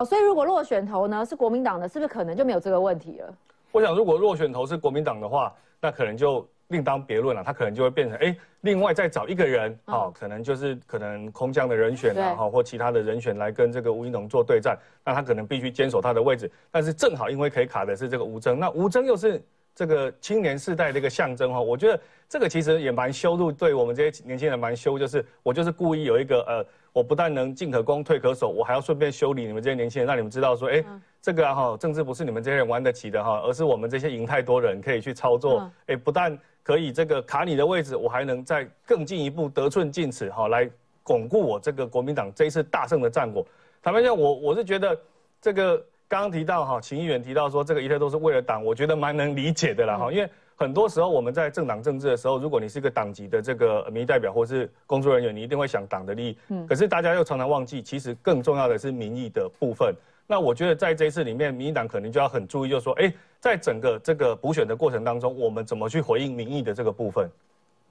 哦，所以如果落选头呢是国民党的，是不是可能就没有这个问题了？我想，如果落选头是国民党的话，那可能就另当别论了。他可能就会变成，哎，另外再找一个人，好，可能就是可能空降的人选啊，哈，或其他的人选来跟这个吴怡农做对战，那他可能必须坚守他的位置。但是正好因为可以卡的是这个吴征，那吴征又是这个青年世代的一个象征哈。我觉得这个其实也蛮羞辱，对我们这些年轻人蛮羞，就是我就是故意有一个呃。我不但能进可攻退可守，我还要顺便修理你们这些年轻人，让你们知道说，哎，这个哈政治不是你们这些人玩得起的哈，而是我们这些赢太多人可以去操作。哎，不但可以这个卡你的位置，我还能再更进一步得寸进尺哈，来巩固我这个国民党这一次大胜的战果。坦白讲，我我是觉得这个刚刚提到哈，秦议员提到说这个一切都是为了党，我觉得蛮能理解的啦哈，因为。很多时候我们在政党政治的时候，如果你是一个党籍的这个民意代表或是工作人员，你一定会想党的利益。嗯。可是大家又常常忘记，其实更重要的是民意的部分。那我觉得在这一次里面，民进党可能就要很注意，就是说，哎，在整个这个补选的过程当中，我们怎么去回应民意的这个部分。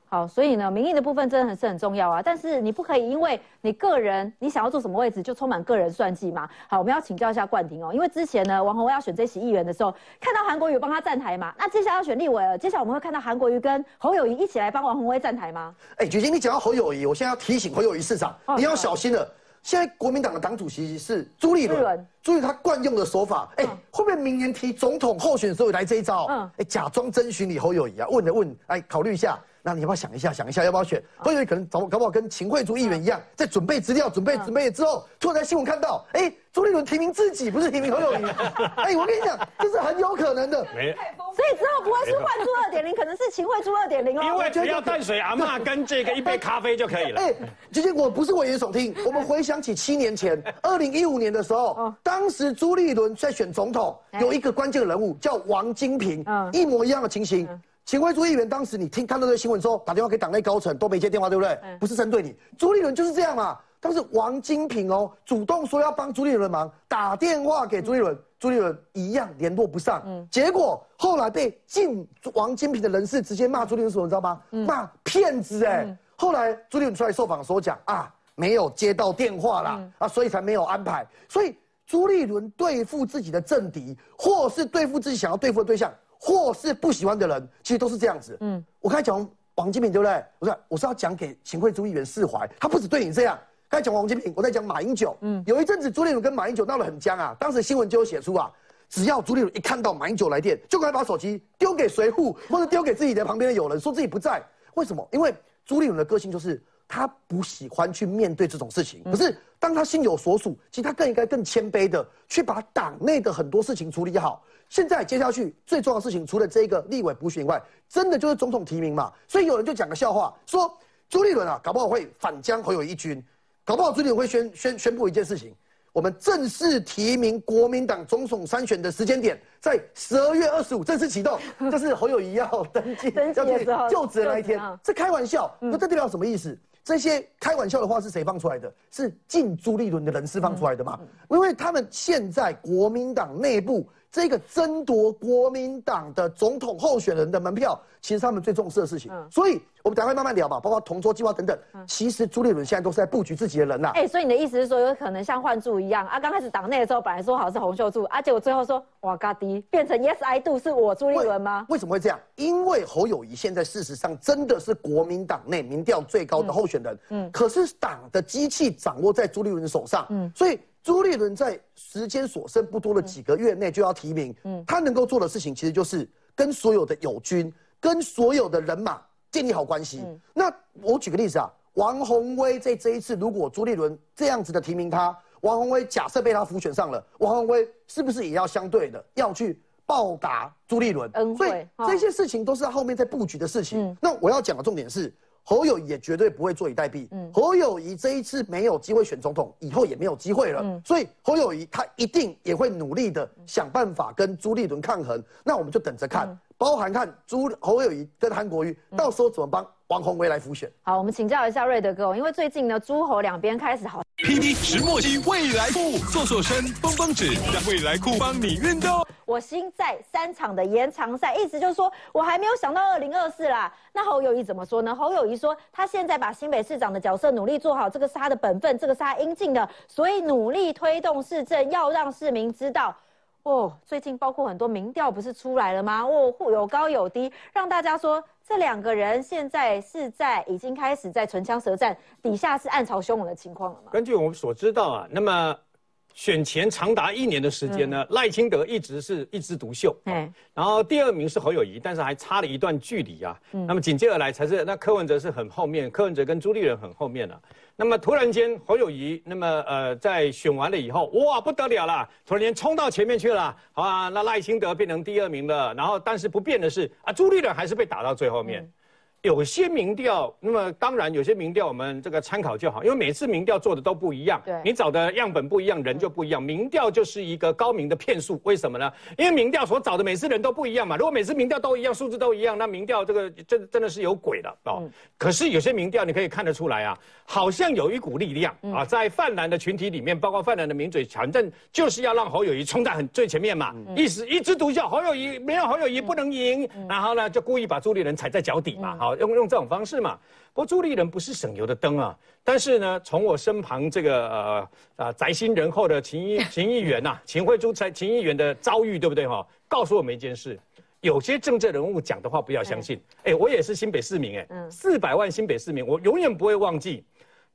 好，所以呢，民意的部分真的很是很重要啊。但是你不可以因为你个人你想要做什么位置，就充满个人算计嘛。好，我们要请教一下冠廷哦，因为之前呢，王宏威要选这席议员的时候，看到韩国瑜帮他站台嘛。那接下来要选立委了，接下来我们会看到韩国瑜跟侯友谊一起来帮王宏威站台吗？哎，举金，你讲到侯友谊，我现在要提醒侯友谊市长，你要小心了。现在国民党的党主席是朱立伦，注意他惯用的手法。哎，会不会明年提总统候选时候来这一招？嗯，哎，假装征询你侯友谊啊，问了问，哎，考虑一下。那你要不要想一下，想一下要不要选？会不会可能搞搞不好跟秦惠珠议员一样，在准备资料、准备准备之后，突然在新闻看到，哎，朱立伦提名自己，不是提名侯友宜。哎，我跟你讲，这是很有可能的。没，所以之后不会是换珠二点零，可能是秦惠珠二点零哦。因为只要淡水阿妈跟这个 一杯咖啡就可以了。哎，其实我不是危言耸听，我们回想起七年前，二零一五年的时候，当时朱立伦在选总统，有一个关键人物叫王金平，一模一样的情形。秦惠珠议员当时你听看到这个新闻之后，打电话给党内高层都没接电话，对不对？不是针对你，朱立伦就是这样嘛。当时王金平哦主动说要帮朱立伦忙，打电话给朱立伦，朱立伦一样联络不上。嗯，结果后来被进王金平的人士直接骂朱立伦什么，你知道吗？骂骗子哎。后来朱立伦出来受访的时候讲啊，没有接到电话啦，啊，所以才没有安排。所以朱立伦对付自己的政敌，或是对付自己想要对付的对象。或是不喜欢的人，其实都是这样子。嗯，我刚才讲王金平，对不对？我说我是要讲给秦桧朱议员释怀，他不止对你这样。刚才讲王金平，我在讲马英九。嗯，有一阵子朱立伦跟马英九闹得很僵啊，当时新闻就有写出啊，只要朱立伦一看到马英九来电，就赶快把手机丢给随扈，或者丢给自己的旁边的友人，说自己不在。为什么？因为朱立伦的个性就是他不喜欢去面对这种事情。可是当他心有所属，其实他更应该更谦卑的去把党内的很多事情处理好。现在接下去最重要的事情，除了这个立委补选以外，真的就是总统提名嘛。所以有人就讲个笑话，说朱立伦啊，搞不好会反将侯友谊军，搞不好朱立伦会宣宣宣布一件事情：我们正式提名国民党总统参选的时间点在十二月二十五正式启动，这是侯友谊要登记要去就职的那一天。这开玩笑，那这代表什么意思？这些开玩笑的话是谁放出来的？是进朱立伦的人士放出来的嘛？因为他们现在国民党内部。这个争夺国民党的总统候选人的门票，其实他们最重视的事情。所以，我们等会慢慢聊吧，包括同桌计划等等。其实朱立伦现在都是在布局自己的人呐。哎，所以你的意思是说，有可能像换柱一样啊？刚开始党内的时候，本来说好是洪秀柱，啊，结果最后说哇嘎迪变成 Yes I do 是我朱立伦吗？为什么会这样？因为侯友谊现在事实上真的是国民党内民调最高的候选人。嗯。可是党的机器掌握在朱立伦手上。嗯。所以。朱立伦在时间所剩不多的几个月内就要提名，嗯，他能够做的事情其实就是跟所有的友军、跟所有的人马建立好关系。那我举个例子啊，王宏威在这一次如果朱立伦这样子的提名他，王宏威假设被他浮选上了，王宏威是不是也要相对的要去报答朱立伦？嗯，所以这些事情都是后面在布局的事情。那我要讲的重点是。侯友谊也绝对不会坐以待毙。嗯，侯友谊这一次没有机会选总统，以后也没有机会了。嗯，所以侯友谊他一定也会努力的想办法跟朱立伦抗衡。那我们就等着看，包含看朱侯友谊跟韩国瑜到时候怎么帮王宏威来复选。好，我们请教一下瑞德哥，因为最近呢，诸侯两边开始好。PD 石墨烯未来裤，做做身，绷绷纸，让未来裤帮你运动。我心在三场的延长赛，意思就是说我还没有想到二零二四啦。那侯友谊怎么说呢？侯友谊说，他现在把新北市长的角色努力做好，这个是他的本分，这个是他应尽的，所以努力推动市政，要让市民知道。哦，最近包括很多民调不是出来了吗？哦，有高有低，让大家说这两个人现在是在已经开始在唇枪舌战，底下是暗潮汹涌的情况了吗？根据我们所知道啊，那么。选前长达一年的时间呢，赖清德一直是一枝独秀，嗯，然后第二名是侯友谊，但是还差了一段距离啊。那么紧接而来才是那柯文哲是很后面，柯文哲跟朱立伦很后面了。那么突然间侯友谊，那么呃在选完了以后，哇不得了了，突然间冲到前面去了，好啊，那赖清德变成第二名了。然后但是不变的是啊，朱立伦还是被打到最后面。有些民调，那么当然有些民调我们这个参考就好，因为每次民调做的都不一样，对，你找的样本不一样，人就不一样。民调就是一个高明的骗术，为什么呢？因为民调所找的每次人都不一样嘛。如果每次民调都一样，数字都一样，那民调这个真真的是有鬼了哦。可是有些民调你可以看得出来啊，好像有一股力量啊，在泛蓝的群体里面，包括泛蓝的名嘴，反正就是要让侯友谊冲在很最前面嘛，意思一枝独秀，侯友谊没有侯友谊不能赢，然后呢就故意把朱立伦踩在脚底嘛，好。用用这种方式嘛，不过朱立伦不是省油的灯啊。但是呢，从我身旁这个呃啊宅心仁厚的秦议 秦议员呐，秦惠珠才秦议员的遭遇，对不对哈？告诉我们一件事：有些政治人物讲的话不要相信。哎，我也是新北市民哎，四百万新北市民，我永远不会忘记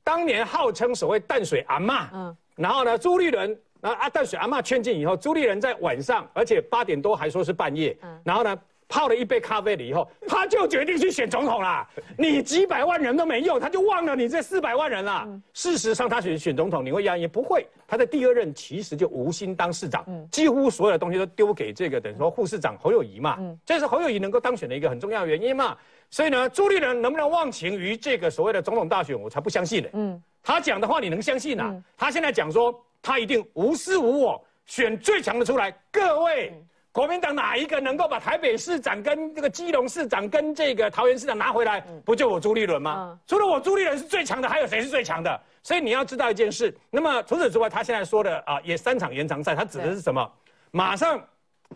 当年号称所谓淡水阿妈，嗯，然后呢，朱立伦啊啊淡水阿妈劝进以后，朱立伦在晚上，而且八点多还说是半夜，嗯，然后呢。泡了一杯咖啡了以后，他就决定去选总统啦。你几百万人都没用，他就忘了你这四百万人了。事实上，他选选总统，你会压抑？不会。他在第二任其实就无心当市长，几乎所有的东西都丢给这个等于说副市长侯友谊嘛。这是侯友谊能够当选的一个很重要的原因嘛。所以呢，朱立伦能不能忘情于这个所谓的总统大选，我才不相信呢。嗯，他讲的话你能相信啊？他现在讲说他一定无私无我，选最强的出来。各位。国民党哪一个能够把台北市长跟这个基隆市长跟这个桃园市长拿回来？不就我朱立伦吗？除了我朱立伦是最强的，还有谁是最强的？所以你要知道一件事。那么除此之外，他现在说的啊，也三场延长赛，他指的是什么？马上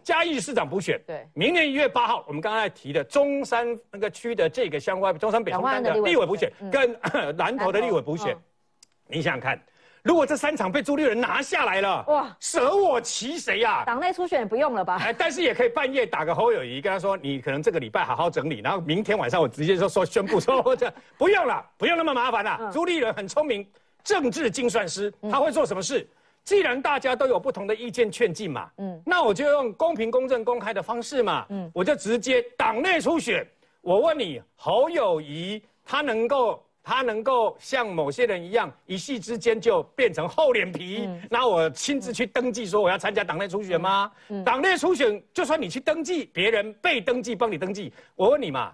嘉义市长补选，对，明年一月八号，我们刚才提的中山那个区的这个相关中山北中山的立委补选，跟 南投的立委补选，你想想看。如果这三场被朱立伦拿下来了，哇，舍我其谁呀？党内初选也不用了吧？哎，但是也可以半夜打个侯友谊，跟他说，你可能这个礼拜好好整理，然后明天晚上我直接说说宣布说或者不用了，不用那么麻烦了。朱立伦很聪明，政治精算师，他会做什么事？既然大家都有不同的意见劝进嘛，嗯，那我就用公平、公正、公开的方式嘛，嗯，我就直接党内初选。我问你，侯友谊他能够？他能够像某些人一样，一夕之间就变成厚脸皮？那我亲自去登记说我要参加党内初选吗？党内初选，就算你去登记，别人被登记帮你登记，我问你嘛，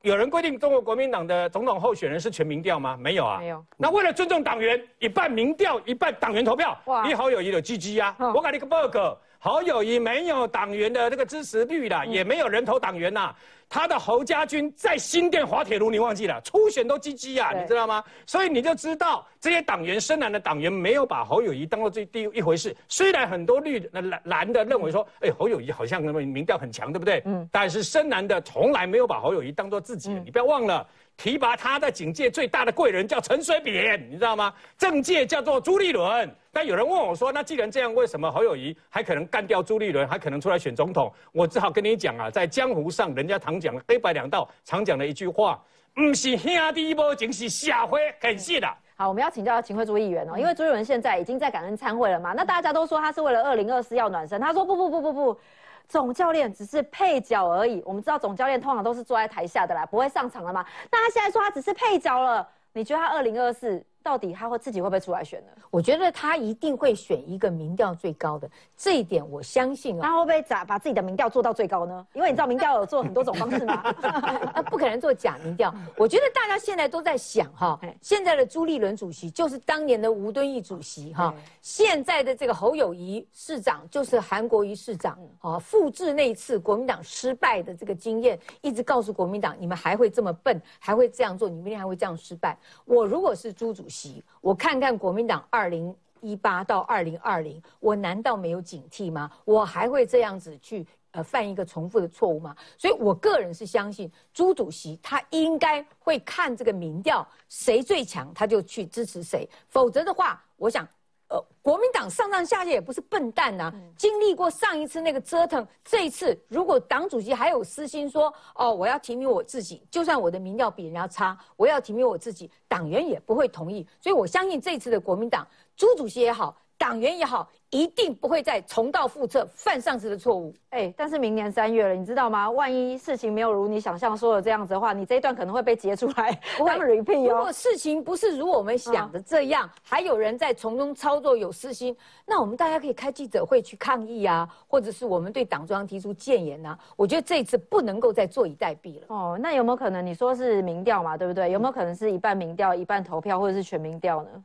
有人规定中国国民党的总统候选人是全民调吗？没有啊。没有。那为了尊重党员，一半民调，一半党员投票。哇。你好友谊有 GG 啊！我给你个 bug，好友谊没有党员的这个支持率啦，也没有人投党员呐。他的侯家军在新店滑铁卢，你忘记了？初选都积积呀，你知道吗？所以你就知道这些党员深蓝的党员没有把侯友谊当做最第一回事。虽然很多绿蓝蓝的认为说，哎，侯友谊好像那么民调很强，对不对？嗯。但是深蓝的从来没有把侯友谊当做自己的。你不要忘了，提拔他在警界最大的贵人叫陈水扁，你知道吗？政界叫做朱立伦。但有人问我说：“那既然这样，为什么侯友谊还可能干掉朱立伦，还可能出来选总统？”我只好跟你讲啊，在江湖上，人家常讲黑白两道，常讲的一句话：“不是兄弟无情，是社会很细的。”好，我们要请教秦惠珠议员哦，因为朱立伦现在已经在感恩参会了嘛。那大家都说他是为了二零二四要暖身，他说不不不不不，总教练只是配角而已。我们知道总教练通常都是坐在台下的啦，不会上场了嘛。那他现在说他只是配角了，你觉得他二零二四？到底他会自己会不会出来选呢？我觉得他一定会选一个民调最高的，这一点我相信啊。他会不会咋把自己的民调做到最高呢？因为你知道民调有做很多种方式吗？啊，不可能做假民调。我觉得大家现在都在想哈，现在的朱立伦主席就是当年的吴敦义主席哈，现在的这个侯友谊市长就是韩国瑜市长，啊，复制那一次国民党失败的这个经验，一直告诉国民党，你们还会这么笨，还会这样做，你明天还会这样失败。我如果是朱主席。我看看国民党二零一八到二零二零，我难道没有警惕吗？我还会这样子去呃犯一个重复的错误吗？所以我个人是相信朱主席他应该会看这个民调谁最强，他就去支持谁，否则的话，我想。呃，国民党上上下下也不是笨蛋呐，经历过上一次那个折腾，这一次如果党主席还有私心说，哦，我要提名我自己，就算我的民调比人家差，我要提名我自己，党员也不会同意。所以我相信这次的国民党，朱主席也好。党员也好，一定不会再重蹈覆辙，犯上次的错误。哎，但是明年三月了，你知道吗？万一事情没有如你想象说的这样子的话，你这一段可能会被截出来当 repeat 哦。如果事情不是如我们想的这样，还有人在从中操作有私心，那我们大家可以开记者会去抗议啊，或者是我们对党中央提出谏言啊。我觉得这一次不能够再坐以待毙了。哦，那有没有可能你说是民调嘛，对不对？有没有可能是一半民调，一半投票，或者是全民调呢？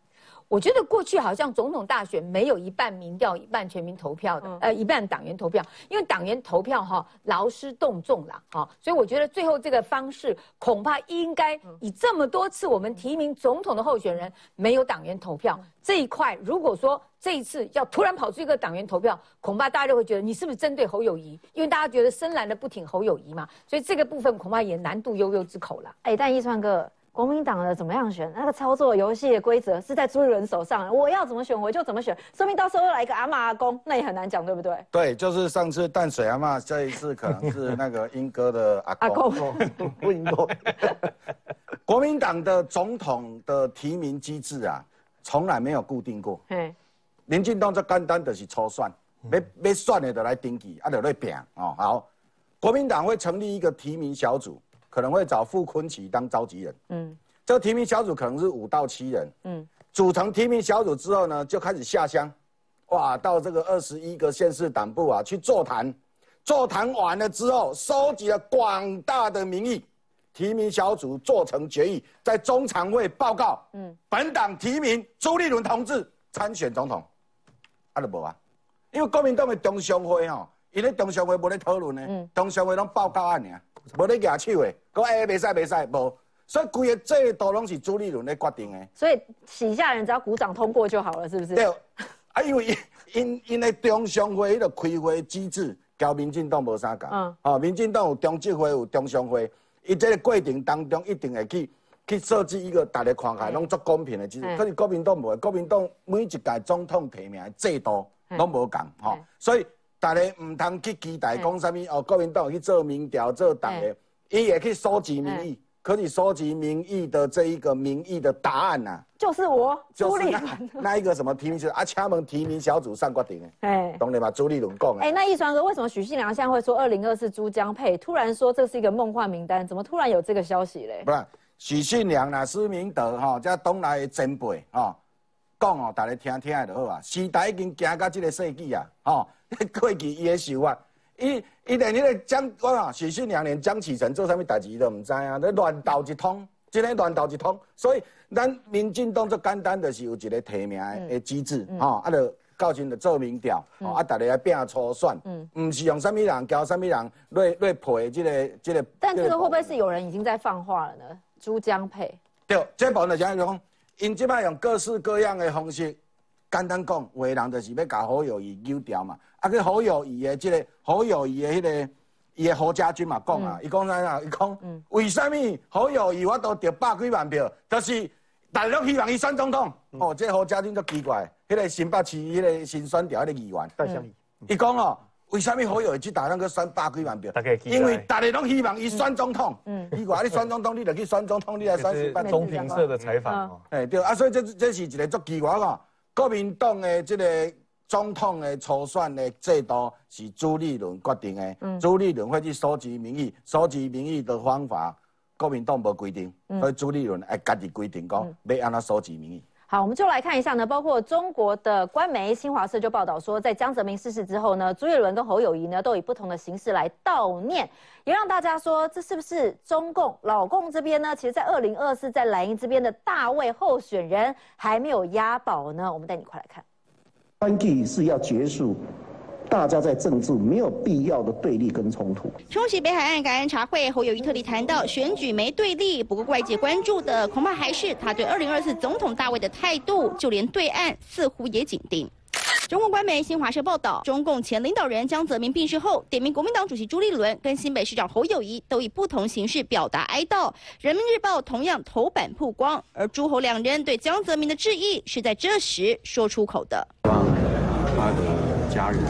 我觉得过去好像总统大选没有一半民调一半全民投票的，呃，一半党员投票，因为党员投票哈劳师动众啦，哈，所以我觉得最后这个方式恐怕应该以这么多次我们提名总统的候选人没有党员投票这一块，如果说这一次要突然跑出一个党员投票，恐怕大家就会觉得你是不是针对侯友谊？因为大家觉得深蓝的不挺侯友谊嘛，所以这个部分恐怕也难度悠悠之口了。哎，但一川哥。国民党的怎么样选？那个操作游戏的规则是在朱立伦手上，我要怎么选我就怎么选，说明到时候又来一个阿妈阿公，那也很难讲，对不对？对，就是上次淡水阿妈，这一次可能是那个 英哥的阿阿公。不英公。国民党的总统的提名机制啊，从来没有固定过。嗯。林进东这简单的是抽算，要要算的就来登记，啊就来拼哦。好，国民党会成立一个提名小组。可能会找傅昆奇当召集人，嗯，这个提名小组可能是五到七人，嗯，组成提名小组之后呢，就开始下乡，哇，到这个二十一个县市党部啊去座谈，座谈完了之后，收集了广大的民意，提名小组做成决议，在中常会报告，嗯，本党提名朱立伦同志参选总统，啊，就无啊，因为国民党的中常会哦，因为中常会无咧讨论呢，中常会拢报告案尔。无咧举手的，讲哎，袂使袂使，无，所以规个制度拢是朱立伦咧决定的。所以旗下人只要鼓掌通过就好了，是不是？对，啊，因为因因的中常会迄个开会机制，交民进党无啥共。嗯。哦，民进党有中执会有中常会，伊这个过程当中一定会去去设置一个大家看起来拢足公平的机制。可是国民党无，国民党每一届总统提名的制度拢无共，吼，所以。大家唔通去期待讲什么哦，国民党去做民调做党的，伊也去收集民意，可以收集民意的这一个民意的答案呐，就是我朱立伦那一个什么提名是啊，敲门提名小组上决定的，哎，懂了吧？朱立伦讲哎，那一川哥，为什么许信良现在会说二零二四朱江配？突然说这是一个梦幻名单，怎么突然有这个消息嘞？不是许信良啦，施明德哈，这东来的前辈哈，讲哦，大家听听就好啊。时代已经行到这个世纪啊，吼。过去伊的想法，伊伊连迄个江，我讲许信良连江启臣做啥物代志都唔知啊，咧乱斗一通，真系乱斗一通。所以咱民进党最简单就是有一个提名的机制，吼，啊，就到时就做民调，啊，大家来拼初选，嗯，唔是用啥物人交啥物人来来配即个即个。但这个会不会是有人已经在放话了呢？珠江配？对，这部分就讲讲，因即摆用各式各样的方式，简单讲，有的人就是要搞好友谊丢掉嘛。啊，个好友谊的这个好友谊的迄个伊的何家军嘛讲啊，伊讲啥啊？伊讲为什么好友谊我都得百几万票，就是大陆希望伊选总统。哦，这何家军就奇怪，迄个新北市迄个新选调迄个议员，戴相，伊讲哦，为什么好友谊只大陆去选百几万票？因为大家拢希望伊选总统。嗯，伊话你选总统，你就去选总统，你来选新北中评社的采访。哎，对啊，所以这这是一个足奇怪个国民党的这个。总统的初选的制度是朱立伦决定的，朱立伦会去收集民意，收集民意的方法，国民党无规定，所以朱立伦爱家己规定讲要安怎收集民意。好，我们就来看一下呢，包括中国的官媒新华社就报道说，在江泽民逝世之后呢，朱立伦跟侯友谊呢都以不同的形式来悼念，也让大家说这是不是中共老共这边呢？其实，在二零二四在蓝营这边的大位候选人还没有押宝呢。我们带你快来看。关系是要结束，大家在政治没有必要的对立跟冲突。出席北海岸感恩茶会，侯友谊特地谈到选举没对立，不过外界关注的恐怕还是他对二零二四总统大位的态度，就连对岸似乎也紧盯。中国官媒新华社报道，中共前领导人江泽民病逝后，点名国民党主席朱立伦跟新北市长侯友谊都以不同形式表达哀悼。人民日报同样头版曝光，而朱侯两人对江泽民的致意是在这时说出口的。希望他的家人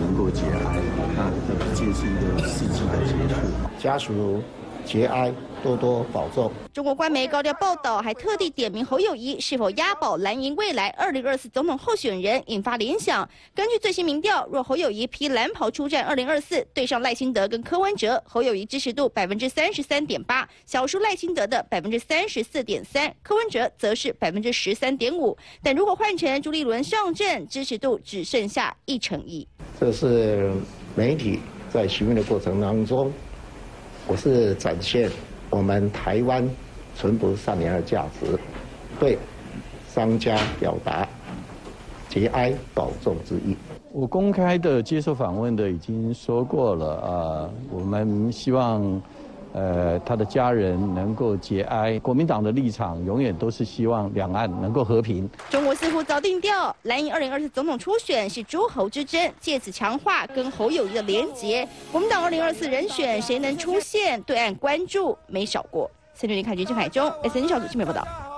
能够节哀，那这竟是一个世纪的结束。家属节哀。多多保重。中国官媒高调报道，还特地点名侯友谊是否押宝蓝营未来二零二四总统候选人，引发联想。根据最新民调，若侯友谊披蓝袍出战二零二四，对上赖清德跟柯文哲，侯友谊支持度百分之三十三点八，小输赖清德的百分之三十四点三，柯文哲则是百分之十三点五。但如果换成朱立伦上阵，支持度只剩下一成一。这是媒体在询问的过程当中，我是展现。我们台湾纯朴善良的价值，对商家表达节哀保重之意。我公开的接受访问的已经说过了啊，我们希望。呃，他的家人能够节哀。国民党的立场永远都是希望两岸能够和平。中国似乎早定调，蓝营二零二四总统初选是诸侯之争，借此强化跟侯友谊的连结。国民党二零二四人选谁能出现，对岸关注没少过。三六零看军郑海中，S N 小组新闻报道。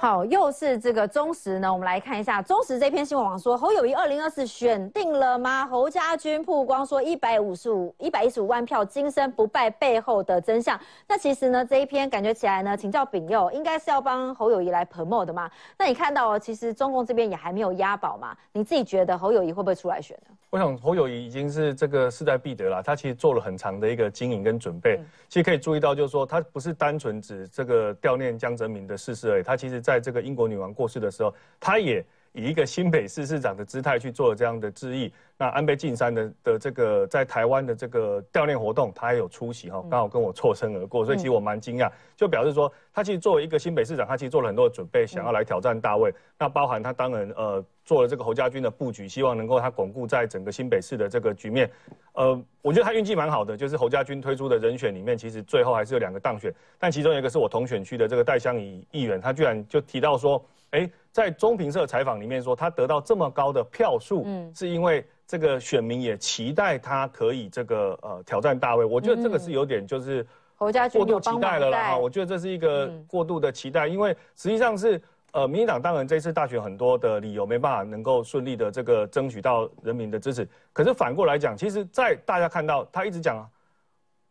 好，又是这个中时呢。我们来看一下中时这篇新闻网说，侯友谊二零二四选定了吗？侯家军曝光说一百五十五一百一十五万票，今生不败背后的真相。那其实呢，这一篇感觉起来呢，请教丙佑，应该是要帮侯友谊来 promote 的嘛？那你看到，其实中共这边也还没有押宝嘛？你自己觉得侯友谊会不会出来选呢？我想侯友谊已经是这个势在必得了，他其实做了很长的一个经营跟准备。其实可以注意到，就是说他不是单纯指这个悼念江泽民的逝世而已，他其实在这个英国女王过世的时候，他也以一个新北市市长的姿态去做了这样的致意。那安倍晋三的的这个在台湾的这个悼念活动，他也有出席哈，刚好跟我错身而过，所以其实我蛮惊讶，就表示说他其实作为一个新北市长，他其实做了很多的准备，想要来挑战大位。那包含他当然呃做了这个侯家军的布局，希望能够他巩固在整个新北市的这个局面。呃，我觉得他运气蛮好的，就是侯家军推出的人选里面，其实最后还是有两个当选，但其中一个是我同选区的这个戴香怡议员，他居然就提到说，哎，在中评社采访里面说，他得到这么高的票数，嗯，是因为。这个选民也期待他可以这个呃挑战大卫，我觉得这个是有点就是侯家过度期待了啦。我觉得这是一个过度的期待，因为实际上是呃民进党当然这次大选很多的理由没办法能够顺利的这个争取到人民的支持，可是反过来讲，其实，在大家看到他一直讲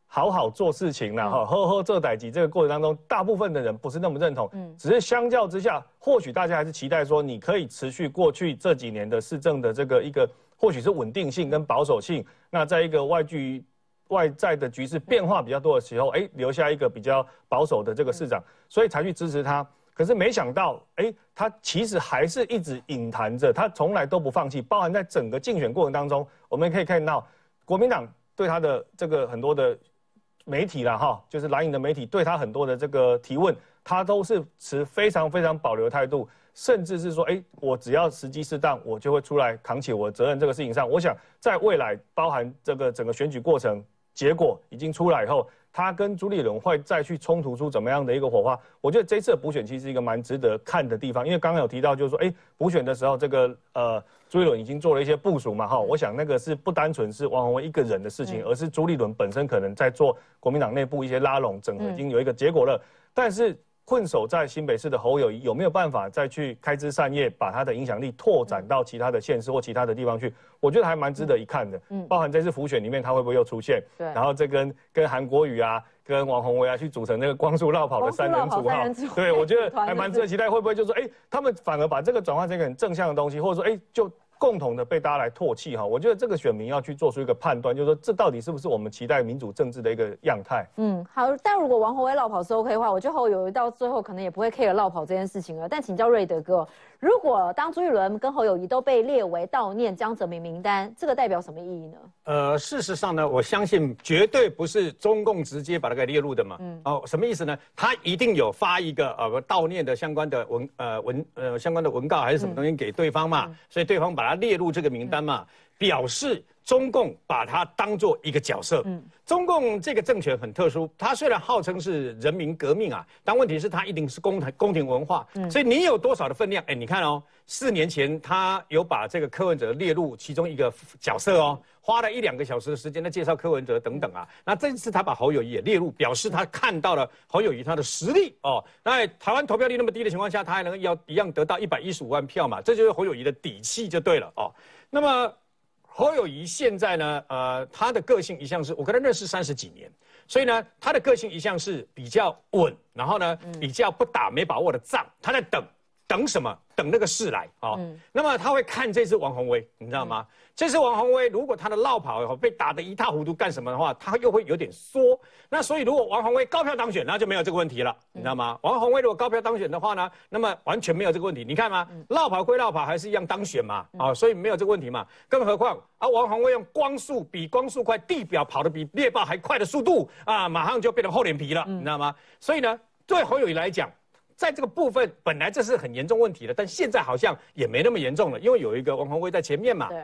好好做事情啦，哈呵呵这代级这个过程当中，大部分的人不是那么认同，嗯，只是相较之下，或许大家还是期待说你可以持续过去这几年的市政的这个一个。或许是稳定性跟保守性，那在一个外局外在的局势变化比较多的时候，哎，留下一个比较保守的这个市长，所以才去支持他。可是没想到，哎，他其实还是一直隐谈着，他从来都不放弃。包含在整个竞选过程当中，我们可以看到国民党对他的这个很多的媒体啦，哈，就是蓝营的媒体对他很多的这个提问，他都是持非常非常保留态度。甚至是说，哎，我只要时机适当，我就会出来扛起我的责任。这个事情上，我想在未来，包含这个整个选举过程结果已经出来以后，他跟朱立伦会再去冲突出怎么样的一个火花？我觉得这次的补选其实是一个蛮值得看的地方，因为刚刚有提到，就是说，哎，补选的时候，这个呃，朱立伦已经做了一些部署嘛，哈，我想那个是不单纯是王宏威一个人的事情，而是朱立伦本身可能在做国民党内部一些拉拢整合，已经有一个结果了，但是。困守在新北市的侯友谊有没有办法再去开枝散叶，把他的影响力拓展到其他的县市或其他的地方去？我觉得还蛮值得一看的。嗯，包含这次浮选里面他会不会又出现？对，然后这跟跟韩国瑜啊，跟王宏威啊去组成那个光速绕跑的三人组哈。对，我觉得还蛮值得 期待，会不会就说，哎，他们反而把这个转换成一个很正向的东西，或者说，哎，就。共同的被大家来唾弃哈，我觉得这个选民要去做出一个判断，就是说这到底是不是我们期待民主政治的一个样态？嗯，好，但如果王宏威落跑是 OK 的话，我觉得我有到最后可能也不会 care 绕跑这件事情了。但请教瑞德哥。如果当朱一伦跟侯友谊都被列为悼念江泽民名单，这个代表什么意义呢？呃，事实上呢，我相信绝对不是中共直接把它给列入的嘛。嗯。哦，什么意思呢？他一定有发一个呃悼念的相关的文呃文呃相关的文告还是什么东西给对方嘛，所以对方把它列入这个名单嘛。表示中共把它当做一个角色。嗯，中共这个政权很特殊，它虽然号称是人民革命啊，但问题是它一定是宫廷宫廷文化。嗯，所以你有多少的分量？哎，你看哦，四年前他有把这个柯文哲列入其中一个角色哦。花了一两个小时的时间来介绍柯文哲等等啊，那这次他把侯友谊也列入，表示他看到了侯友谊他的实力哦。那台湾投票率那么低的情况下，他还能要一样得到一百一十五万票嘛？这就是侯友谊的底气就对了哦。那么侯友谊现在呢，呃，他的个性一向是我跟他认识三十几年，所以呢，他的个性一向是比较稳，然后呢，比较不打没把握的仗，他在等。等什么？等那个事来哦。那么他会看这次王宏威，你知道吗？这次王宏威如果他的绕跑以后被打得一塌糊涂，干什么的话，他又会有点缩。那所以如果王宏威高票当选，那就没有这个问题了，你知道吗？王宏威如果高票当选的话呢，那么完全没有这个问题。你看吗？绕跑归绕跑，还是一样当选嘛？啊，所以没有这个问题嘛。更何况啊，王宏威用光速比光速快，地表跑得比猎豹还快的速度啊，马上就变成厚脸皮了，你知道吗？所以呢，对侯友谊来讲。在这个部分，本来这是很严重问题的，但现在好像也没那么严重了，因为有一个王宏威在前面嘛。对。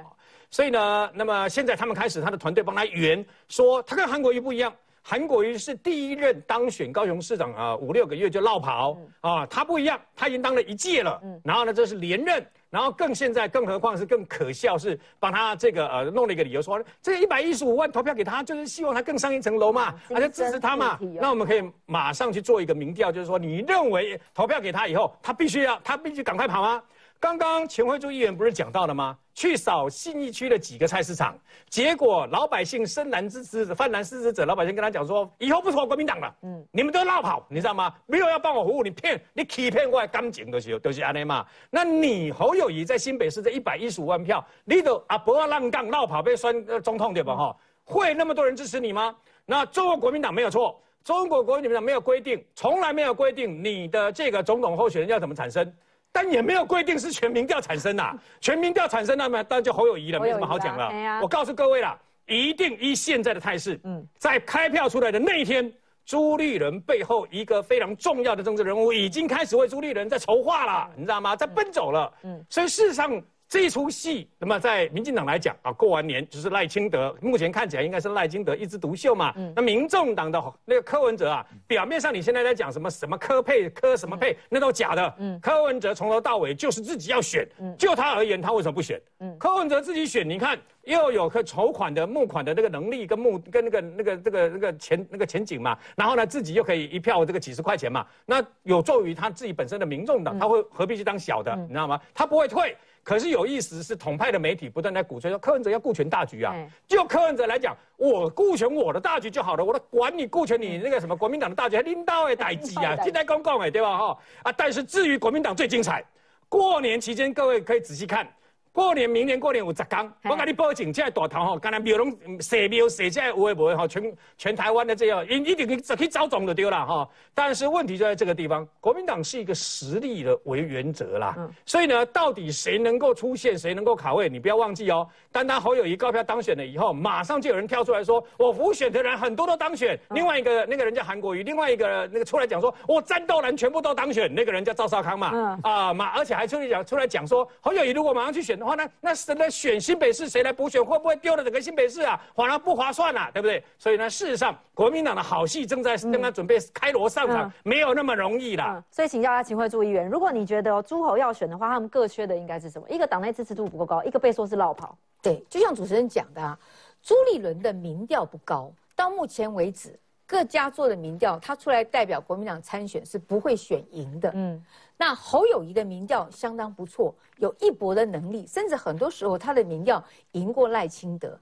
所以呢，那么现在他们开始，他的团队帮他圆，说他跟韩国瑜不一样，韩国瑜是第一任当选高雄市长啊，五六个月就落跑啊，他不一样，他已经当了一届了。嗯。然后呢，这是连任。然后更现在更何况是更可笑是帮他这个呃弄了一个理由说这一百一十五万投票给他就是希望他更上一层楼嘛，而且支持他嘛。那我们可以马上去做一个民调，就是说你认为投票给他以后，他必须要他必须赶快跑吗？刚刚钱惠珠议员不是讲到了吗？去扫信义区的几个菜市场，结果老百姓深蓝支持者、泛蓝支持者，老百姓跟他讲说，以后不投国民党了，嗯，你们都绕跑，你知道吗？没有要帮我服务，你骗你欺骗我的感情都是都是安尼嘛。那你侯友谊在新北市这一百一十五万票，你都啊不要浪杠绕跑被选总统对吧？哈，会那么多人支持你吗？那中国国民党没有错，中国国民党没有规定，从来没有规定你的这个总统候选人要怎么产生。但也没有规定是全民调产生的，全民调产生那么当然就侯友谊了，没什么好讲了。我告诉各位了，一定依现在的态势，嗯在开票出来的那一天，朱立伦背后一个非常重要的政治人物已经开始为朱立伦在筹划了，你知道吗？在奔走了。嗯，所以事实上。这一出戏，那么在民进党来讲啊，过完年就是赖清德，目前看起来应该是赖清德一枝独秀嘛。那民众党的那个柯文哲啊，表面上你现在在讲什么什么柯配柯什么配，那都假的。柯文哲从头到尾就是自己要选，就他而言，他为什么不选？柯文哲自己选，你看又有个筹款的募款的那个能力跟募跟那个那个这个那个前那个前景嘛，然后呢自己又可以一票这个几十块钱嘛，那有助于他自己本身的民众党，他会何必去当小的？你知道吗？他不会退。可是有意思是，统派的媒体不断在鼓吹说柯文哲要顾全大局啊。就柯文哲来讲，我顾全我的大局就好了，我都管你顾全你那个什么国民党的大局，拎刀哎逮鸡啊，进来公共哎，对吧哈？啊，但是至于国民党最精彩，过年期间各位可以仔细看。过年，明年过年有十天，我跟你报警，这大头吼，刚才庙拢社庙社这有诶无诶吼，全全台湾的这样，一一定去去招总就丢了哈。但是问题就在这个地方，国民党是一个实力的为原则啦，所以呢，到底谁能够出现，谁能够卡位，你不要忘记哦。单单侯友谊高票当选了以后，马上就有人跳出来说，我浮选的人很多都当选。另外一个那个人叫韩国瑜，另外一个那个出来讲说，我战斗人全部都当选，那个人叫赵少康嘛，啊马，而且还出来讲出来讲说，侯友谊如果马上去选。的话呢，那谁来选新北市？谁来补选？会不会丢了整个新北市啊？反而不划算啊，对不对？所以呢，事实上，国民党的好戏正在正在准备开锣上场，没有那么容易啦。所以请教一下秦惠珠议员，如果你觉得诸侯要选的话，他们各缺的应该是什么？一个党内支持度不够高，一个被说是落跑。对，就像主持人讲的啊，朱立伦的民调不高，到目前为止。各家做的民调，他出来代表国民党参选是不会选赢的。嗯，那侯友谊的民调相当不错，有一搏的能力，甚至很多时候他的民调赢过赖清德，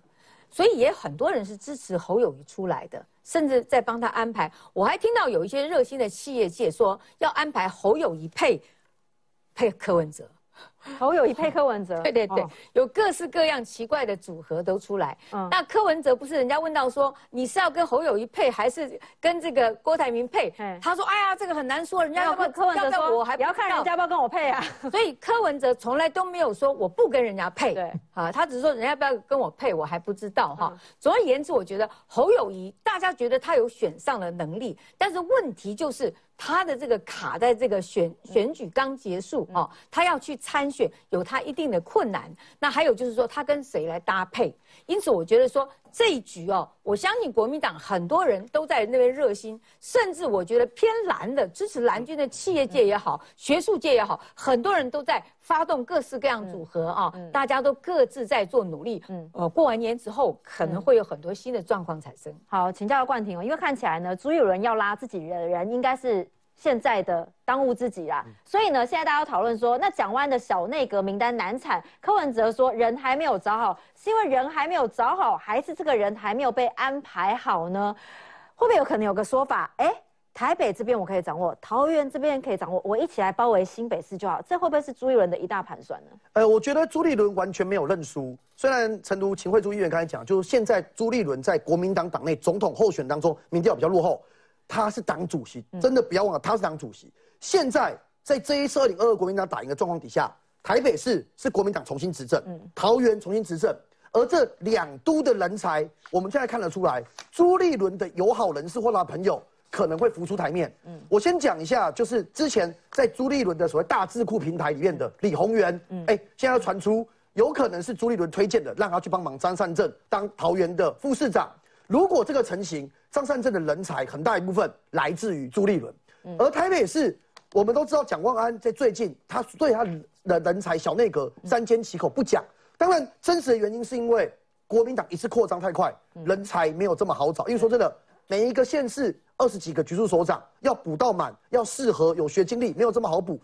所以也很多人是支持侯友谊出来的，甚至在帮他安排。我还听到有一些热心的企业界说要安排侯友谊配配柯文哲。侯友谊配柯文哲，对对对，有各式各样奇怪的组合都出来。那柯文哲不是人家问到说你是要跟侯友谊配，还是跟这个郭台铭配？他说：“哎呀，这个很难说，人家要问柯文哲说，我还不要看人家要不要跟我配啊。”所以柯文哲从来都没有说我不跟人家配。对，啊，他只是说人家不要跟我配，我还不知道哈。总而言之，我觉得侯友谊大家觉得他有选上的能力，但是问题就是。他的这个卡在这个选选举刚结束哦，他要去参选，有他一定的困难。那还有就是说，他跟谁来搭配？因此，我觉得说这一局哦，我相信国民党很多人都在那边热心，甚至我觉得偏蓝的支持蓝军的企业界也好，学术界也好，很多人都在发动各式各样组合啊，大家都各自在做努力。嗯，呃，过完年之后可能会有很多新的状况产生。好，请教冠廷哦，因为看起来呢，朱友伦要拉自己的人应该是。现在的当务之急啦，所以呢，现在大家讨论说，那蒋万的小内阁名单难产。柯文哲说，人还没有找好，是因为人还没有找好，还是这个人还没有被安排好呢？会不会有可能有个说法，哎，台北这边我可以掌握，桃园这边可以掌握，我一起来包围新北市就好？这会不会是朱立伦的一大盘算呢？呃，我觉得朱立伦完全没有认输。虽然陈如秦惠珠议员刚才讲，就是现在朱立伦在国民党党内总统候选当中民调比较落后。他是党主席，真的不要忘了，他是党主席。现在在这一次二零二二国民党打赢的状况底下，台北市是国民党重新执政，桃园重新执政，而这两都的人才，我们现在看得出来，朱立伦的友好人士或他朋友可能会浮出台面。嗯，我先讲一下，就是之前在朱立伦的所谓大智库平台里面的李宏源，哎，现在传出有可能是朱立伦推荐的，让他去帮忙张善政当桃园的副市长。如果这个成型，张善政的人才很大一部分来自于朱立伦，而台北市我们都知道蒋万安在最近他对他的人才小内阁三缄其口不讲，当然真实的原因是因为国民党一次扩张太快，人才没有这么好找。因为说真的，每一个县市二十几个局处首长要补到满，要适合有学经历，没有这么好补。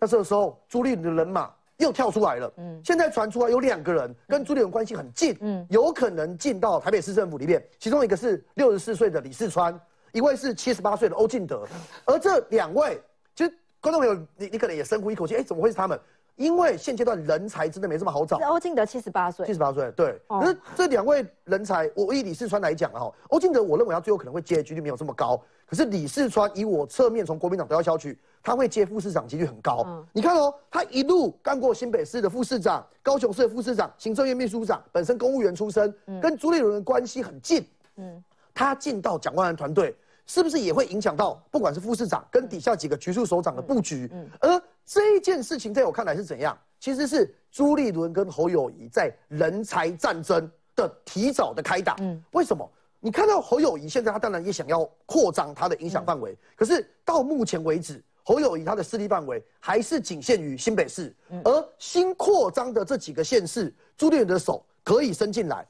那这个时候朱立伦的人马。又跳出来了，嗯，现在传出来有两个人跟朱立伦关系很近，嗯，有可能进到台北市政府里面，其中一个是六十四岁的李世川，一位是七十八岁的欧进德，而这两位，其实观众朋友，你你可能也深呼一口气，哎，怎么会是他们？因为现阶段人才真的没这么好找。欧进德七十八岁，七十八岁，对。可是这两位人才，我以李世川来讲哈，欧进德我认为他最后可能会接的几率没有这么高。可是李世川以我侧面从国民党得到消息，他会接副市长几率很高。你看哦，他一路干过新北市的副市长、高雄市的副市长、行政院秘书长，本身公务员出身，跟朱立伦的关系很近。嗯，他进到蒋万安团队，是不是也会影响到不管是副市长跟底下几个局处首长的布局？嗯，而这一件事情在我看来是怎样？其实是朱立伦跟侯友谊在人才战争的提早的开打。嗯，为什么？你看到侯友谊现在他当然也想要扩张他的影响范围，可是到目前为止，侯友谊他的势力范围还是仅限于新北市，而新扩张的这几个县市，朱立伦的手可以伸进来。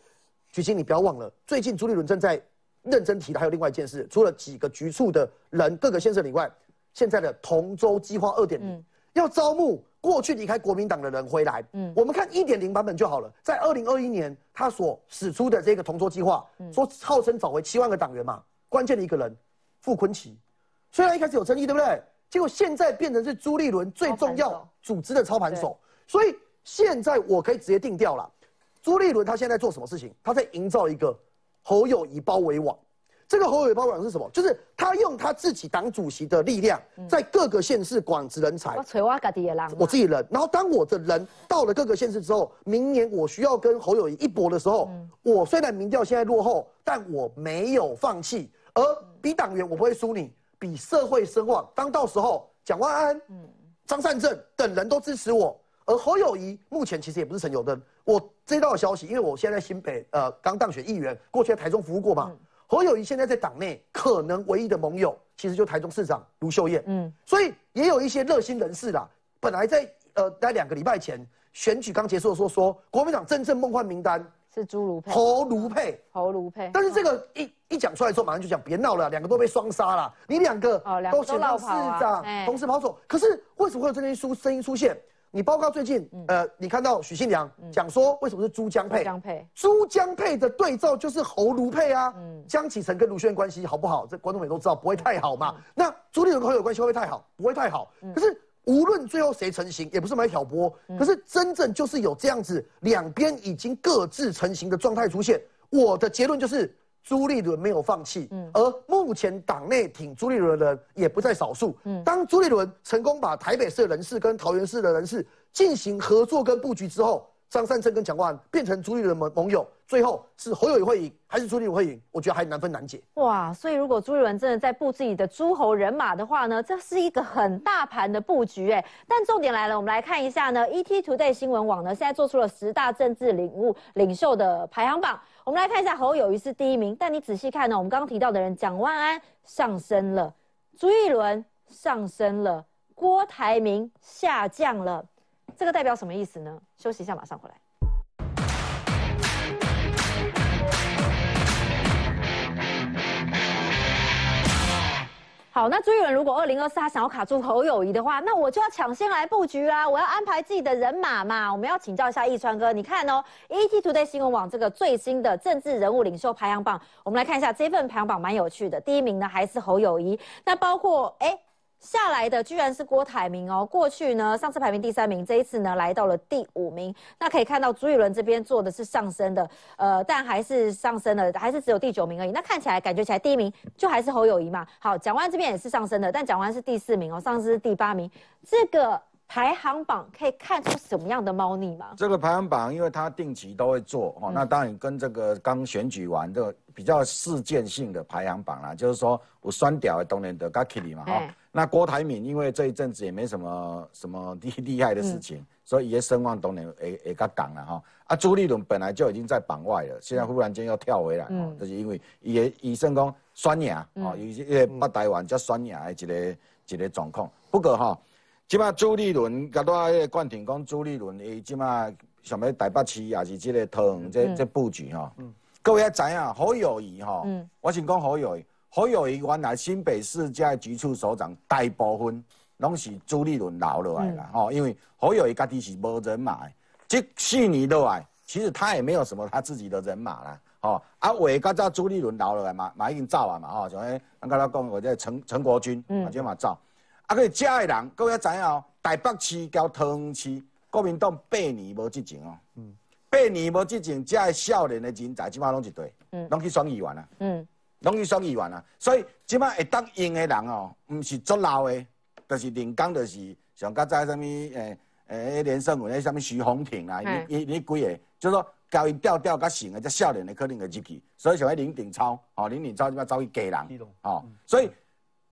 举行，你不要忘了，最近朱立伦正在认真提的还有另外一件事，除了几个局处的人各个县市以外，现在的同州计划二点零。要招募过去离开国民党的人回来，嗯，我们看一点零版本就好了。在二零二一年，他所使出的这个同桌计划，说号称找回七万个党员嘛，关键的一个人，傅昆奇，虽然一开始有争议，对不对？结果现在变成是朱立伦最重要组织的操盘手，所以现在我可以直接定调了。朱立伦他现在做什么事情？他在营造一个侯友谊包围网。这个侯友包网是什么？就是他用他自己党主席的力量，在各个县市广植人才。我吹我自己的人，我自己人。然后当我的人到了各个县市之后，明年我需要跟侯友谊一搏的时候，我虽然民调现在落后，但我没有放弃。而比党员我不会输你，比社会声望。当到时候蒋万安、张善政等人都支持我，而侯友谊目前其实也不是陈友登。我接到的消息，因为我现在新北呃刚当选议员，过去在台中服务过嘛。侯友谊现在在党内可能唯一的盟友，其实就台中市长卢秀燕。嗯，所以也有一些热心人士啦。本来在呃在两个礼拜前选举刚结束的时候，说国民党真正梦幻名单是朱卢佩、侯卢佩、侯卢佩。但是这个一一讲出来之后，马上就讲别闹了，两个都被双杀了。你两个都选到市长，同时跑走。可是为什么会有这些出声音出现？你包括最近，呃，你看到许信良讲说，为什么是朱江配？江配，朱江配的对照就是侯卢配啊。嗯江启臣跟卢轩关系好不好？这观众也都知道，不会太好嘛。那朱立伦跟侯友关系会不会太好？不会太好。可是无论最后谁成型，也不是买挑拨。可是真正就是有这样子，两边已经各自成型的状态出现。我的结论就是。朱立伦没有放弃，嗯而目前党内挺朱立伦的人也不在少数。嗯当朱立伦成功把台北市的人士跟桃园市的人士进行合作跟布局之后，张善政跟蒋万安变成朱立伦盟盟友，最后是侯友谊会赢还是朱立伦会赢？我觉得还难分难解。哇，所以如果朱立伦真的在布自己的诸侯人马的话呢，这是一个很大盘的布局哎。但重点来了，我们来看一下呢，ET Today 新闻网呢现在做出了十大政治领悟领袖的排行榜，我们来看一下侯友谊是第一名，但你仔细看呢，我们刚刚提到的人蒋万安上升了，朱一伦上升了。郭台铭下降了，这个代表什么意思呢？休息一下，马上回来。好，那朱一伦如果二零二四他想要卡住侯友谊的话，那我就要抢先来布局啦！我要安排自己的人马嘛。我们要请教一下易川哥，你看哦，ETtoday 新闻网这个最新的政治人物领袖排行榜，我们来看一下这份排行榜，蛮有趣的。第一名呢还是侯友谊，那包括哎。下来的居然是郭台铭哦，过去呢上次排名第三名，这一次呢来到了第五名。那可以看到朱雨伦这边做的是上升的，呃，但还是上升了，还是只有第九名而已。那看起来感觉起来第一名就还是侯友谊嘛。好，蒋万这边也是上升的，但蒋万是第四名哦，上次是第八名。这个排行榜可以看出什么样的猫腻吗？这个排行榜，因为它定期都会做哦，那当然跟这个刚选举完的比较事件性的排行榜啦，就是说我酸屌的当然的 g 起 k 嘛哈。那郭台铭因为这一阵子也没什么什么厉厉害的事情，所以也声望当然也也较港了哈。啊，朱立伦本来就已经在榜外了，现在忽然间又跳回来，就是因为也以升讲酸牙哦，有些北台湾叫酸牙的一个一个状况。不过哈，即马朱立伦甲我迄个冠廷讲朱立伦，伊即马想要台北市也是即个桃园这这布局哈。各位要知影侯友谊哈，我想讲侯友谊。侯友谊原来新北市这局处首长，大部分拢是朱立伦留落来啦，吼，因为侯友谊家己是无人马，即四年落来，其实他也没有什么他自己的人马啦，吼，啊，为甲只朱立伦留落来嘛，嘛已经走啊嘛，吼，像迄咱刚才讲或者陈陈国军，嘛即嘛走，啊，个遮的人，各位知影哦，台北市交桃园市，国民党八年无执政哦，嗯，八年无执政，遮的少年的人才，即摆拢一堆，嗯，拢去选议员啊，嗯。拢去选议员啊，所以即摆会当用的人哦，毋是足老的，就是林刚，就是像较早什物诶诶连胜文，迄什物徐宏庭啊，你你你几个，就说交伊调调较成的，即少年的可能会入去，所以像迄林鼎超，哦林鼎超即摆走去嫁人，哦，所以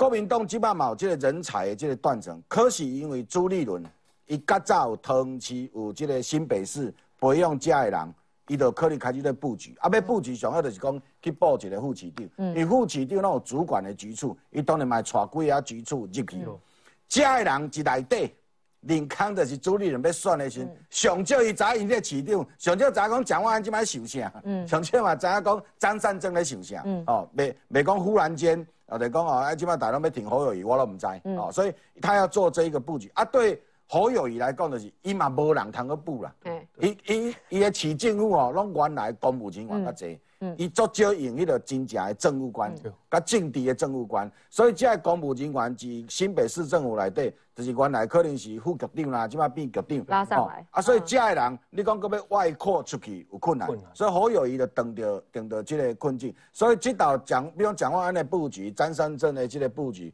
国民党即摆嘛有即个人才的即个断层，可是因为朱立伦伊较早有同期有即个新北市培养遮的人。伊就可能开始在布局，啊，要布局上好就是讲去布一个副市长，因为副市长那有主管的局处，伊当然嘛带几啊局处入去。咯。遮的人一内底，林康就是朱立伦要选的时，上少伊知影这市长，上少知影讲蒋万安即摆想啥，上少嘛知影讲张善政咧想啥，哦，未未讲忽然间，哦，就讲哦，哎，即摆大拢要挺侯友谊，我都唔知，哦，所以他要做这一个布局，啊，对。侯友谊来讲，就是伊嘛无人通去布啦。伊伊伊的市政府哦，拢原来公务人员较济，伊足少用迄个真正的政务官，甲政治的政务官。所以这公务人员是新北市政府内底，就是原来可能是副局长啦，即摆变局长。拉上来。啊，所以这的人，你讲佮要外扩出去有困难。所以好友谊就等着等着即个困境。所以即道讲，比如讲话安尼布局，张三镇的即个布局。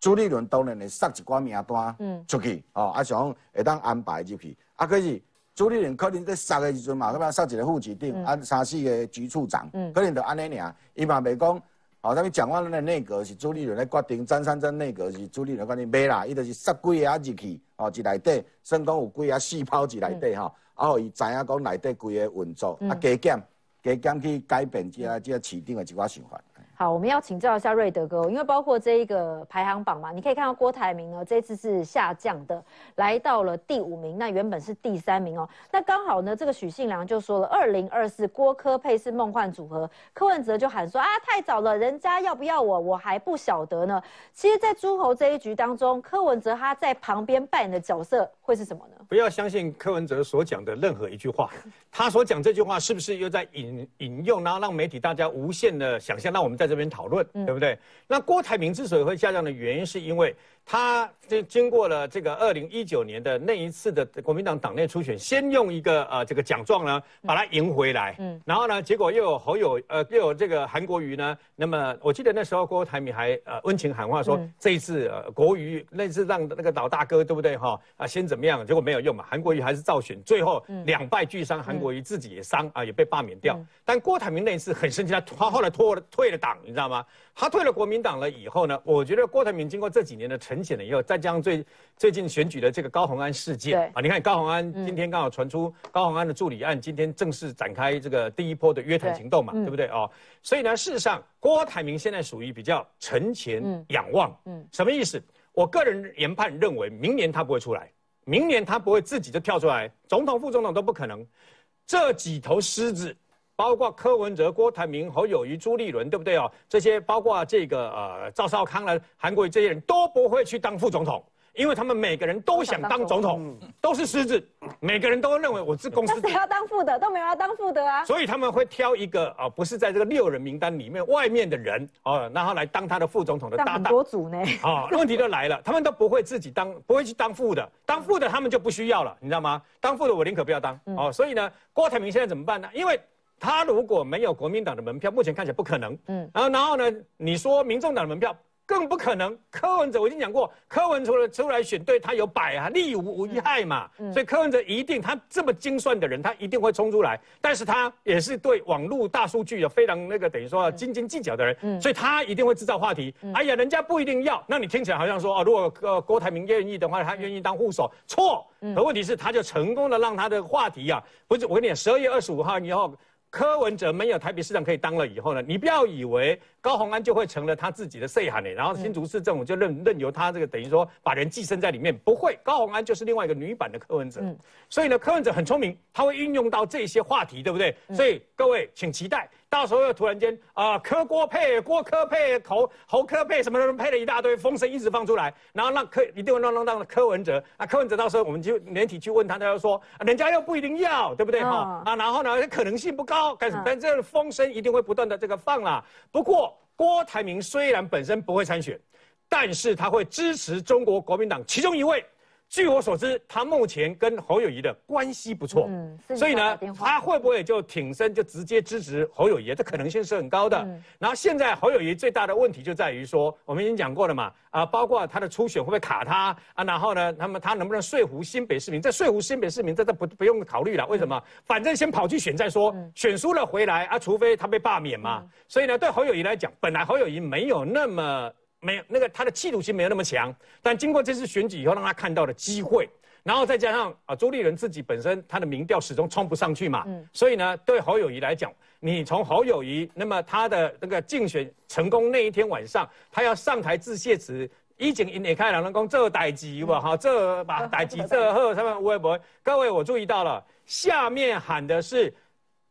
朱立伦当然会塞一寡名单出去，哦，啊想会当安排入去，啊可是朱立伦可能在杀的时阵嘛，可能塞一个副局长，啊三四个局处长，可能就安尼尔，伊嘛袂讲，哦，咱们讲话的内阁是朱立伦来决定，张三珍内阁是朱立伦决定，袂啦，伊就是杀几个啊入去，哦，一内底，算讲有几个细胞一内底吼，啊，伊知影讲内底几个运作，啊加减加减去改变即个即个市长的一寡想法。好，我们要请教一下瑞德哥，因为包括这一个排行榜嘛，你可以看到郭台铭呢，这次是下降的，来到了第五名，那原本是第三名哦。那刚好呢，这个许信良就说了，二零二四郭科配是梦幻组合，柯文哲就喊说啊，太早了，人家要不要我，我还不晓得呢。其实，在诸侯这一局当中，柯文哲他在旁边扮演的角色会是什么呢？不要相信柯文哲所讲的任何一句话，他所讲这句话是不是又在引引用，然后让媒体大家无限的想象，让我们在。这边讨论对不对？那郭台铭之所以会下降的原因，是因为他就经过了这个二零一九年的那一次的国民党党内初选，先用一个呃这个奖状呢把它赢回来，嗯，然后呢，结果又有侯友呃又有这个韩国瑜呢，那么我记得那时候郭台铭还呃温情喊话说这一次呃国瑜那次让那个老大哥对不对？哈啊先怎么样，结果没有用嘛，韩国瑜还是照选，最后两败俱伤，韩国瑜自己也伤啊也被罢免掉，但郭台铭那一次很生气，他他后来脱了退了党，你知道吗？他退了国民党了以后呢，我觉得郭台铭经过这几年的沉潜了以后，再加上最最近选举的这个高鸿安事件啊，你看高鸿安今天刚好传出高鸿安的助理案，今天正式展开这个第一波的约谈行动嘛，对不对哦？所以呢，事实上郭台铭现在属于比较沉潜仰望，嗯，什么意思？我个人研判认为，明年他不会出来，明年他不会自己就跳出来，总统副总统都不可能，这几头狮子。包括柯文哲、郭台铭、侯友谊、朱立伦，对不对哦？这些包括这个呃赵少康呢、韩国瑜这些人都不会去当副总统，因为他们每个人都想当总统，都是狮子，每个人都认为我是公司。谁要当副的都没有要当副的啊。所以他们会挑一个啊，不是在这个六人名单里面外面的人哦，然后来当他的副总统的搭档。多组呢？啊，问题就来了，他们都不会自己当，不会去当副的，当副的他们就不需要了，你知道吗？当副的我宁可不要当哦。所以呢，郭台铭现在怎么办呢？因为他如果没有国民党的门票，目前看起来不可能。嗯，然后然后呢？你说民众党的门票更不可能。柯文哲我已经讲过，柯文哲出来选对他有百啊利无一害嘛。嗯，所以柯文哲一定，他这么精算的人，他一定会冲出来。但是他也是对网络大数据有非常那个等于说斤斤计较的人。嗯，所以他一定会制造话题。哎呀，人家不一定要。那你听起来好像说哦，如果呃郭台铭愿意的话，他愿意当护手。错。可问题是，他就成功的让他的话题啊，不是我跟你讲，十二月二十五号以后。柯文哲没有台北市长可以当了以后呢，你不要以为高鸿安就会成了他自己的 say 喊呢，然后新竹市政府就任任由他这个等于说把人寄生在里面，不会，高鸿安就是另外一个女版的柯文哲。嗯，所以呢，柯文哲很聪明，他会运用到这些话题，对不对？所以各位请期待。到时候又突然间啊，柯郭配、郭柯配、侯侯柯配，什么什么配了一大堆风声一直放出来，然后让柯一定会让让让柯文哲啊，柯文哲到时候我们就媒体去问他，他就说人家又不一定要，对不对哈？啊，然后呢可能性不高，干什么？但这风声一定会不断的这个放啦。不过郭台铭虽然本身不会参选，但是他会支持中国国民党其中一位。据我所知，他目前跟侯友谊的关系不错，所以呢，他会不会就挺身就直接支持侯友谊？这可能性是很高的。然后现在侯友谊最大的问题就在于说，我们已经讲过了嘛，啊，包括他的初选会不会卡他啊？然后呢，那么他能不能说服新北市民？这说服新北市民，这这不不用考虑了。为什么？反正先跑去选再说，选输了回来啊，除非他被罢免嘛。所以呢，对侯友谊来讲，本来侯友谊没有那么。没有那个他的企图心没有那么强，但经过这次选举以后，让他看到了机会，然后再加上啊朱立伦自己本身他的民调始终冲不上去嘛，所以呢对侯友谊来讲，你从侯友谊那么他的那个竞选成功那一天晚上，他要上台致谢词，已经引开两人讲这代志哇哈，这把代志这后他们微博，各位我注意到了，下面喊的是。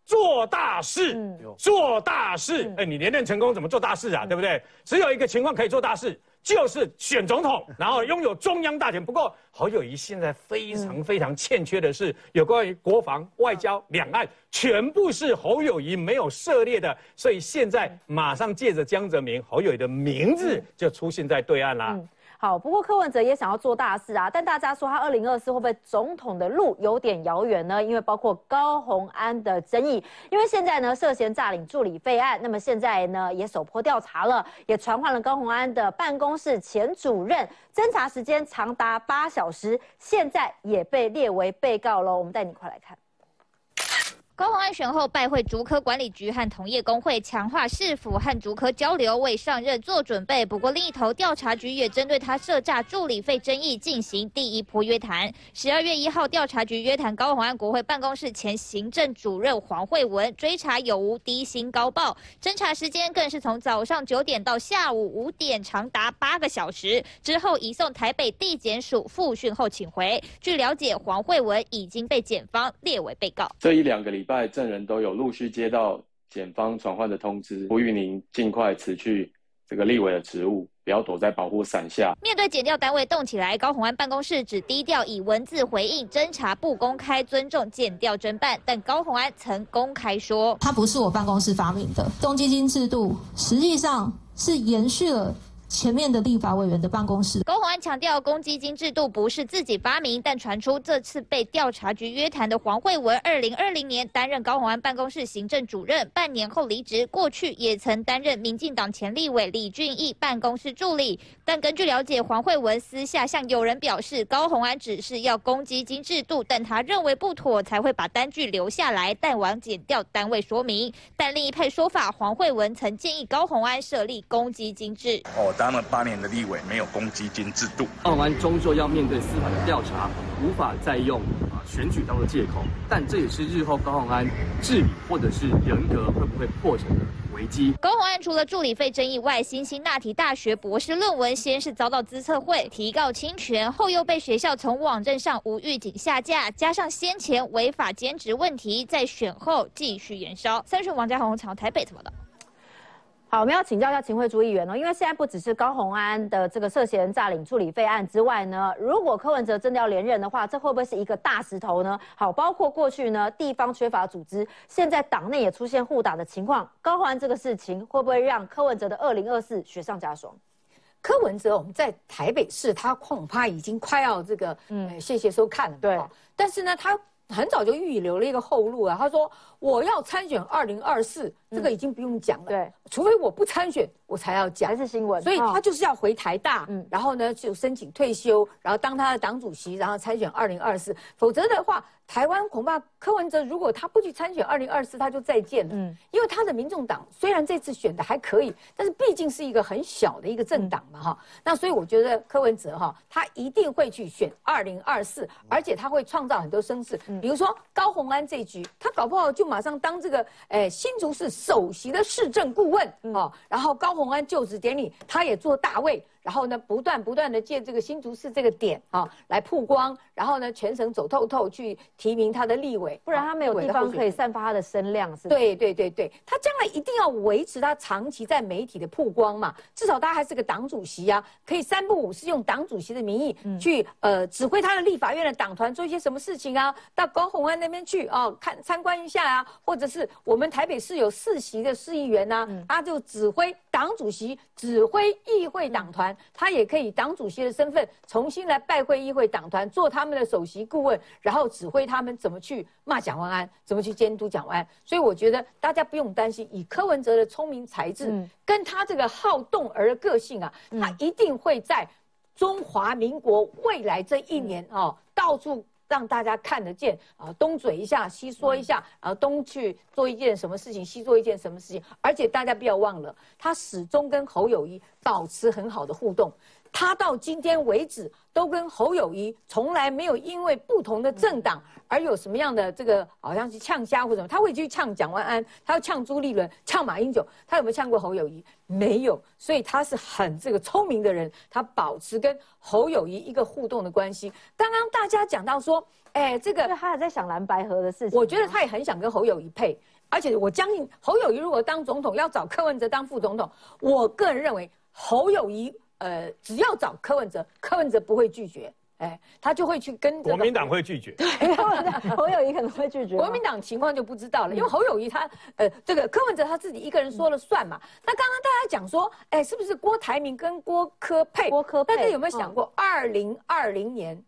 做大事，做大事，哎，你连任成功怎么做大事啊？对不对？只有一个情况可以做大事，就是选总统，然后拥有中央大权。不过侯友谊现在非常非常欠缺的是有关于国防、外交、两岸，全部是侯友谊没有涉猎的，所以现在马上借着江泽民、侯友谊的名字就出现在对岸啦。好，不过柯文哲也想要做大事啊，但大家说他二零二四会不会总统的路有点遥远呢？因为包括高鸿安的争议，因为现在呢涉嫌诈领助理费案，那么现在呢也首波调查了，也传唤了高鸿安的办公室前主任，侦查时间长达八小时，现在也被列为被告喽。我们带你快来看。高鸿安选后拜会竹科管理局和同业工会，强化市府和竹科交流，为上任做准备。不过另一头，调查局也针对他涉诈助理费争议进行第一波约谈。十二月一号，调查局约谈高鸿安国会办公室前行政主任黄慧文，追查有无低薪高报。侦查时间更是从早上九点到下午五点，长达八个小时。之后移送台北地检署复讯后请回。据了解，黄慧文已经被检方列为被告。这一两个礼。拜证人都有陆续接到检方传唤的通知，呼吁您尽快辞去这个立委的职务，不要躲在保护伞下。面对检调单位动起来，高鸿安办公室只低调以文字回应，侦查不公开，尊重检调侦办。但高鸿安曾公开说，他不是我办公室发明的，中基金制度实际上是延续了。前面的立法委员的办公室，高鸿安强调，公积金制度不是自己发明，但传出这次被调查局约谈的黄慧文，二零二零年担任高虹安办公室行政主任，半年后离职。过去也曾担任民进党前立委李俊毅办公室助理。但根据了解，黄慧文私下向友人表示，高虹安只是要公积金制度，但他认为不妥，才会把单据留下来，但往减掉单位说明。但另一派说法，黄慧文曾建议高虹安设立公积金制。哦，当了八年的立委，没有公积金制度。高虹安终究要面对司法的调查，无法再用啊选举当做借口。但这也是日后高虹安治理或者是人格会不会破产的危机。高虹安除了助理费争议外，新兴那提大学博士论文先是遭到资策会提告侵权，后又被学校从网站上无预警下架，加上先前违法兼职问题，在选后继续延烧。三顺王家宏，朝台北怎么的？好，我们要请教一下秦惠珠议员哦，因为现在不只是高虹安的这个涉嫌诈领处理费案之外呢，如果柯文哲真的要连任的话，这会不会是一个大石头呢？好，包括过去呢地方缺乏组织，现在党内也出现互打的情况，高虹安这个事情会不会让柯文哲的二零二四雪上加霜？柯文哲我们在台北市，他恐怕已经快要这个，嗯，谢谢收看了，对。但是呢，他很早就预留了一个后路啊，他说我要参选二零二四。这个已经不用讲了，对，除非我不参选，我才要讲，还是新闻。所以他就是要回台大，嗯，然后呢就申请退休，然后当他的党主席，然后参选二零二四。否则的话，台湾恐怕柯文哲如果他不去参选二零二四，他就再见了。嗯，因为他的民众党虽然这次选的还可以，但是毕竟是一个很小的一个政党嘛，哈。那所以我觉得柯文哲哈，他一定会去选二零二四，而且他会创造很多声势。比如说高鸿安这局，他搞不好就马上当这个，诶，新竹市。首席的市政顾问哦，然后高鸿安就职典礼，他也做大位。然后呢，不断不断的借这个新竹市这个点啊来曝光，然后呢，全省走透透去提名他的立委，不然他没有地方可以散发他的声量，是对对对对，他将来一定要维持他长期在媒体的曝光嘛，至少他还是个党主席啊，可以三不五是用党主席的名义去呃指挥他的立法院的党团做一些什么事情啊，到高鸿安那边去哦看参观一下啊，或者是我们台北市有四席的市议员呐，他就指挥党主席指挥议会党团。他也可以党主席的身份重新来拜会议会党团，做他们的首席顾问，然后指挥他们怎么去骂蒋万安，怎么去监督蒋万安。所以我觉得大家不用担心，以柯文哲的聪明才智，跟他这个好动而的个性啊，他一定会在中华民国未来这一年哦，到处。让大家看得见啊，东嘴一下，西说一下，然后东去做一件什么事情，西做一件什么事情，而且大家不要忘了，他始终跟侯友谊保持很好的互动。他到今天为止都跟侯友谊从来没有因为不同的政党而有什么样的这个好像是呛虾或者什么，他会去呛蒋万安，他要呛朱立伦，呛马英九，他有没有呛过侯友谊？没有，所以他是很这个聪明的人，他保持跟侯友谊一个互动的关系。刚刚大家讲到说，哎，这个他还在想蓝白河的事情，我觉得他也很想跟侯友谊配，而且我相信侯友谊如果当总统要找柯文哲当副总统，我个人认为侯友谊。呃，只要找柯文哲，柯文哲不会拒绝，哎，他就会去跟国民党会拒绝，对，侯友谊可能会拒绝，国民党情况就不知道了，因为侯友谊他，呃，这个柯文哲他自己一个人说了算嘛。那刚刚大家讲说，哎，是不是郭台铭跟郭科配？郭科，大家有没有想过，二零二零年，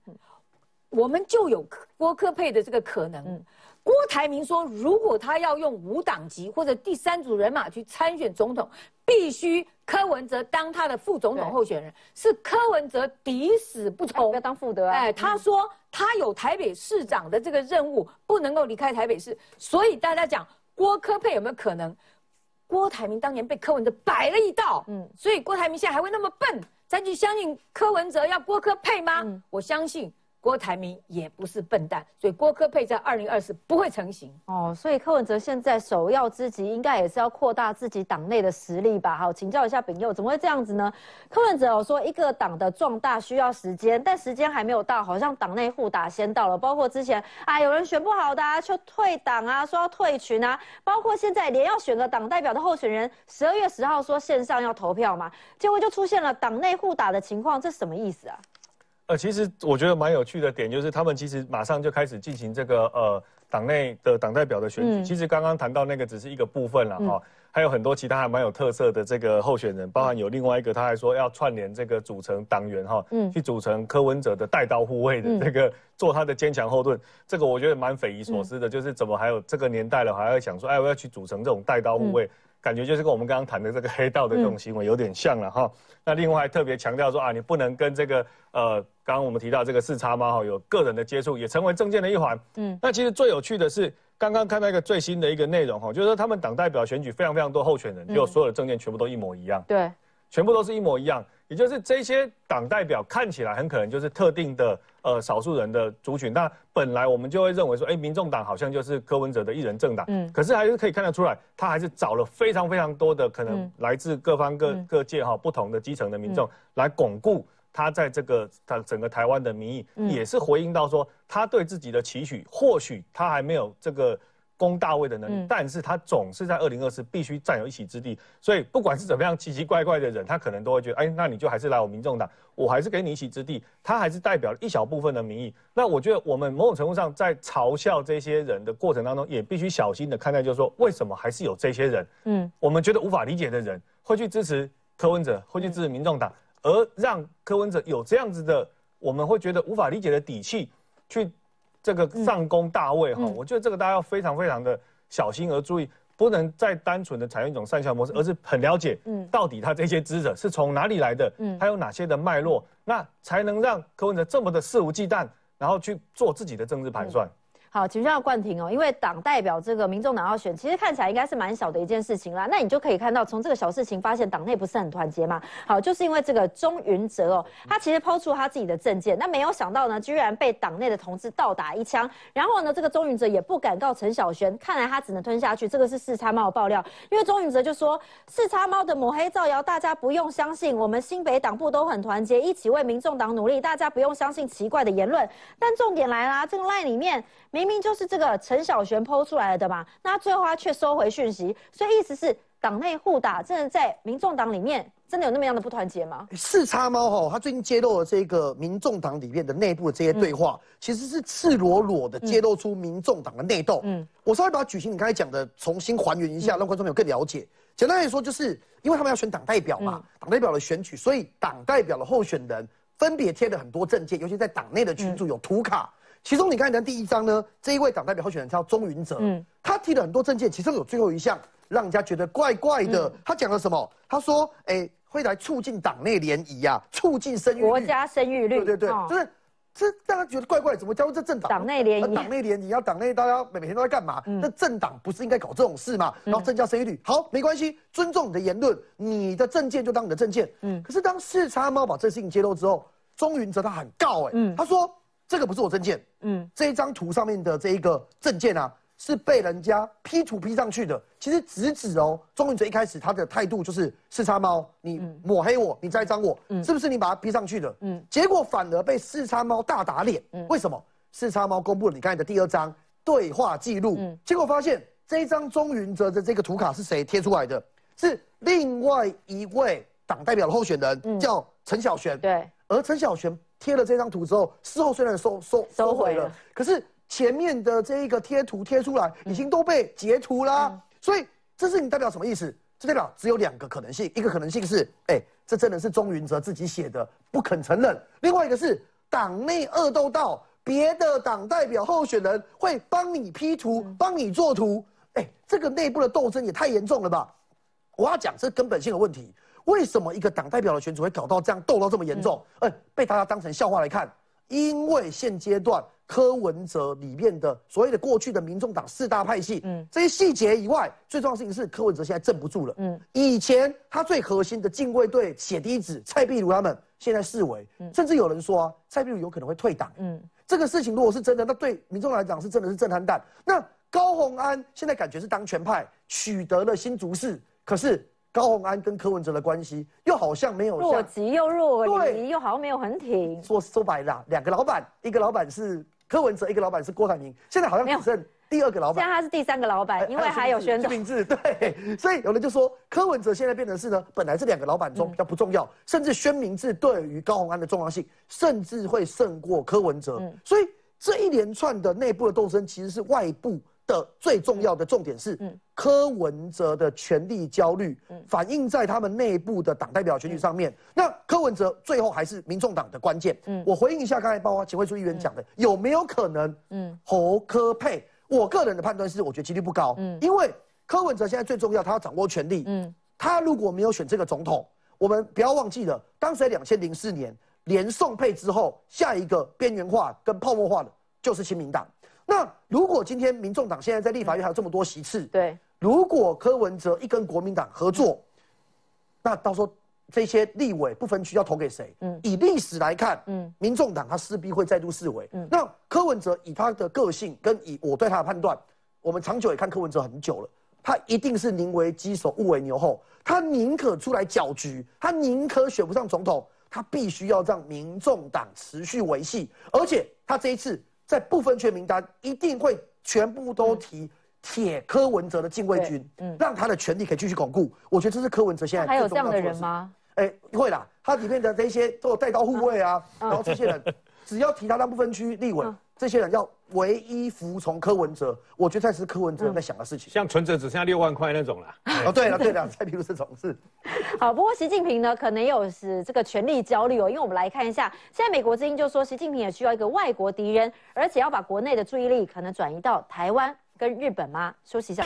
我们就有郭科佩的这个可能？郭台铭说，如果他要用无党籍或者第三组人马去参选总统，必须柯文哲当他的副总统候选人，是柯文哲抵死不从，要当副的。哎，他说他有台北市长的这个任务，不能够离开台北市。所以大家讲郭柯配有没有可能？郭台铭当年被柯文哲摆了一道，嗯，所以郭台铭现在还会那么笨，再去相信柯文哲要郭柯配吗？我相信。郭台铭也不是笨蛋，所以郭科配在二零二四不会成型哦。所以柯文哲现在首要之急，应该也是要扩大自己党内的实力吧？好，请教一下炳佑，怎么会这样子呢？柯文哲有说，一个党的壮大需要时间，但时间还没有到，好像党内互打先到了。包括之前啊，有人选不好的就退党啊，说要退群啊，包括现在连要选个党代表的候选人，十二月十号说线上要投票嘛，结果就出现了党内互打的情况，这什么意思啊？呃，其实我觉得蛮有趣的点就是，他们其实马上就开始进行这个呃党内的党代表的选举，其实刚刚谈到那个只是一个部分了哈，还有很多其他还蛮有特色的这个候选人，包含有另外一个他还说要串联这个组成党员哈，嗯，去组成柯文哲的带刀护卫的这个做他的坚强后盾，这个我觉得蛮匪夷所思的，就是怎么还有这个年代了还要想说，哎，我要去组成这种带刀护卫。感觉就是跟我们刚刚谈的这个黑道的这种行为有点像了哈。那另外还特别强调说啊，你不能跟这个呃，刚刚我们提到这个四叉猫哈有个人的接触，也成为证件的一环。嗯，那其实最有趣的是刚刚看到一个最新的一个内容哈，就是说他们党代表选举非常非常多候选人，结果所有的证件全部都一模一样。对，全部都是一模一样。也就是这些党代表看起来很可能就是特定的呃少数人的族群，那本来我们就会认为说，哎，民众党好像就是柯文哲的一人政党，嗯，可是还是可以看得出来，他还是找了非常非常多的可能来自各方各各界哈不同的基层的民众来巩固他在这个他整个台湾的民意，也是回应到说他对自己的期许，或许他还没有这个。攻大位的能力，但是他总是在二零二四必须占有一席之地，所以不管是怎么样奇奇怪怪的人，他可能都会觉得，哎，那你就还是来我民众党，我还是给你一席之地，他还是代表一小部分的民意。那我觉得我们某种程度上在嘲笑这些人的过程当中，也必须小心的看待，就是说为什么还是有这些人，嗯，我们觉得无法理解的人会去支持柯文哲，会去支持民众党，而让柯文哲有这样子的，我们会觉得无法理解的底气去。这个上攻大位哈，我觉得这个大家要非常非常的小心而注意，不能再单纯的采用一种善效模式，而是很了解，嗯，到底他这些支者是从哪里来的，嗯，他有哪些的脉络，那才能让柯文哲这么的肆无忌惮，然后去做自己的政治盘算。好，请教冠廷哦，因为党代表这个民众党要选，其实看起来应该是蛮小的一件事情啦。那你就可以看到，从这个小事情发现党内不是很团结嘛。好，就是因为这个钟云哲哦，他其实抛出他自己的政见，那没有想到呢，居然被党内的同志倒打一枪。然后呢，这个钟云哲也不敢告陈小璇，看来他只能吞下去。这个是四叉猫的爆料，因为钟云哲就说四叉猫的抹黑造谣，大家不用相信，我们新北党部都很团结，一起为民众党努力，大家不用相信奇怪的言论。但重点来啦，这个赖里面明明就是这个。陈小璇抛出来的嘛，那最后他却收回讯息，所以意思是党内互打，真的在民众党里面真的有那么样的不团结吗？四叉猫哈，他最近揭露了这个民众党里面的内部的这些对话，其实是赤裸裸的揭露出民众党的内斗。嗯，我稍微把举行你刚才讲的重新还原一下，让观众朋友更了解。简单来说，就是因为他们要选党代表嘛，党代表的选举，所以党代表的候选人分别贴了很多证件，尤其在党内的群组有图卡。其中你刚才讲第一章呢，这一位党代表候选人叫钟云哲，嗯，他提了很多证件，其中有最后一项让人家觉得怪怪的。他讲了什么？他说，哎，会来促进党内联谊呀，促进生育，国家生育率，对对对，就是这让他觉得怪怪，怎么加入这政党？党内联谊，党内联谊，要党内大家每每天都在干嘛？那政党不是应该搞这种事吗？然后增加生育率，好，没关系，尊重你的言论，你的证件就当你的证件。嗯，可是当四叉猫把这事情揭露之后，钟云哲他很告，哎，他说。这个不是我证件，嗯，这一张图上面的这一个证件啊，是被人家 P 图 P 上去的。其实直指哦，钟云哲一开始他的态度就是四叉猫，你抹黑我，你栽赃我，是不是你把它 P 上去的？嗯，结果反而被四叉猫大打脸。嗯为什么？四叉猫公布了你刚才的第二张对话记录，结果发现这一张钟云哲的这个图卡是谁贴出来的？是另外一位党代表的候选人，叫陈小璇。对，而陈小璇。贴了这张图之后，事后虽然收收收回了，可是前面的这一个贴图贴出来，已经都被截图啦。所以这是你代表什么意思？这代表只有两个可能性，一个可能性是，哎，这真的是钟云哲自己写的，不肯承认；另外一个是党内恶斗到别的党代表候选人会帮你 P 图、帮你做图。哎，这个内部的斗争也太严重了吧？我要讲这根本性的问题。为什么一个党代表的选举会搞到这样斗到这么严重？哎，被大家当成笑话来看。因为现阶段柯文哲里面的所谓的过去的民众党四大派系，嗯，这些细节以外，最重要的事情是柯文哲现在镇不住了。嗯，以前他最核心的禁卫队血滴子蔡壁如他们，现在视为，甚至有人说啊，蔡壁如有可能会退党。嗯，这个事情如果是真的，那对民众来讲是真的是震撼弹。那高鸿安现在感觉是当权派取得了新竹市，可是。高鸿安跟柯文哲的关系又好像没有若即又若离，又好像没有很挺。说说白了，两个老板，一个老板是柯文哲，一个老板是郭台铭，现在好像只剩第二个老板。现在他是第三个老板，因为还有宣名字。对，所以有人就说柯文哲现在变成是呢，本来这两个老板中比较不重要，甚至宣明志对于高鸿安的重要性，甚至会胜过柯文哲。所以这一连串的内部的斗争，其实是外部的最重要的重点是，柯文哲的权力焦虑，反映在他们内部的党代表选举上面。那柯文哲最后还是民众党的关键。我回应一下刚才包括前会书议员讲的，有没有可能？嗯，侯科配？我个人的判断是，我觉得几率不高。嗯，因为柯文哲现在最重要，他要掌握权力。嗯，他如果没有选这个总统，我们不要忘记了，当时在两千零四年连宋配之后，下一个边缘化跟泡沫化的就是亲民党。那如果今天民众党现在在立法院还有这么多席次，对，如果柯文哲一跟国民党合作，那到时候这些立委不分区要投给谁？嗯，以历史来看，嗯，民众党他势必会再度示威。嗯，那柯文哲以他的个性跟以我对他的判断，我们长久也看柯文哲很久了，他一定是宁为鸡首勿为牛后，他宁可出来搅局，他宁可选不上总统，他必须要让民众党持续维系，而且他这一次。在部分区名单一定会全部都提铁柯文哲的禁卫军，嗯，让他的权力可以继续巩固。我觉得这是柯文哲现在还有这样的人吗？哎，会啦，他里面的这些都有带刀护卫啊，然后这些人 只要提他那部分区立委。这些人要唯一服从柯文哲，我觉得才是柯文哲在想的事情。像存折只剩下六万块那种啦。哦，对了对了，再比如这种是。好，不过习近平呢，可能有是这个权力焦虑哦，因为我们来看一下，现在美国之音就说，习近平也需要一个外国敌人，而且要把国内的注意力可能转移到台湾跟日本吗？休息一下。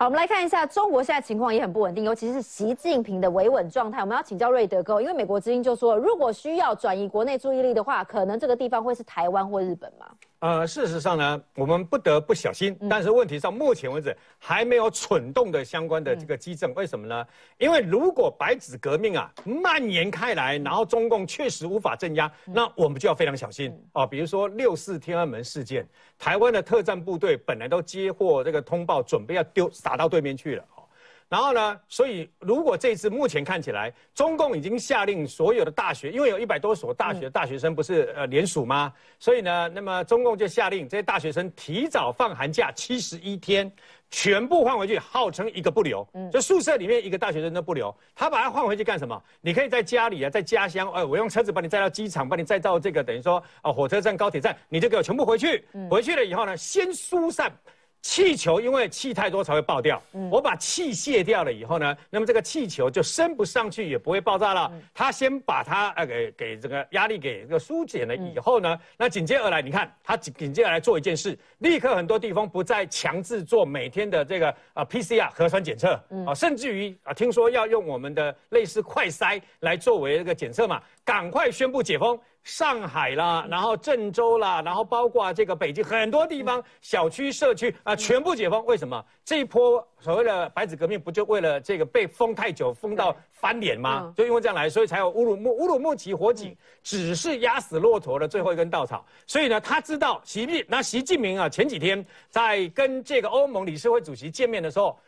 好，我们来看一下中国现在情况也很不稳定，尤其是习近平的维稳状态。我们要请教瑞德哥，因为美国之音就说，如果需要转移国内注意力的话，可能这个地方会是台湾或日本吗？呃，事实上呢，我们不得不小心。但是问题上，目前为止还没有蠢动的相关的这个基证。为什么呢？因为如果白纸革命啊蔓延开来，然后中共确实无法镇压，那我们就要非常小心哦。比如说六四天安门事件，台湾的特战部队本来都接获这个通报，准备要丢撒到对面去了。然后呢？所以如果这次目前看起来，中共已经下令所有的大学，因为有一百多所大学大学生不是呃联署吗？所以呢，那么中共就下令这些大学生提早放寒假七十一天，全部换回去，号称一个不留。嗯，就宿舍里面一个大学生都不留，他把他换回去干什么？你可以在家里啊，在家乡，哎，我用车子把你载到机场，把你载到这个等于说啊火车站、高铁站，你就给我全部回去。回去了以后呢，先疏散。气球因为气太多才会爆掉。我把气卸掉了以后呢，那么这个气球就升不上去，也不会爆炸了。他先把它呃给给这个压力给这个疏解了以后呢，那紧接而来，你看他紧紧接而来做一件事，立刻很多地方不再强制做每天的这个啊 PCR 核酸检测啊，甚至于啊听说要用我们的类似快筛来作为这个检测嘛，赶快宣布解封。上海啦，然后郑州啦，然后包括这个北京很多地方小区、社区啊，全部解封。为什么这一波所谓的白纸革命不就为了这个被封太久，封到翻脸吗？就因为这样来，所以才有乌鲁木乌鲁木齐火警，只是压死骆驼的最后一根稻草。所以呢，他知道习近那习近平啊，前几天在跟这个欧盟理事会主席见面的时候。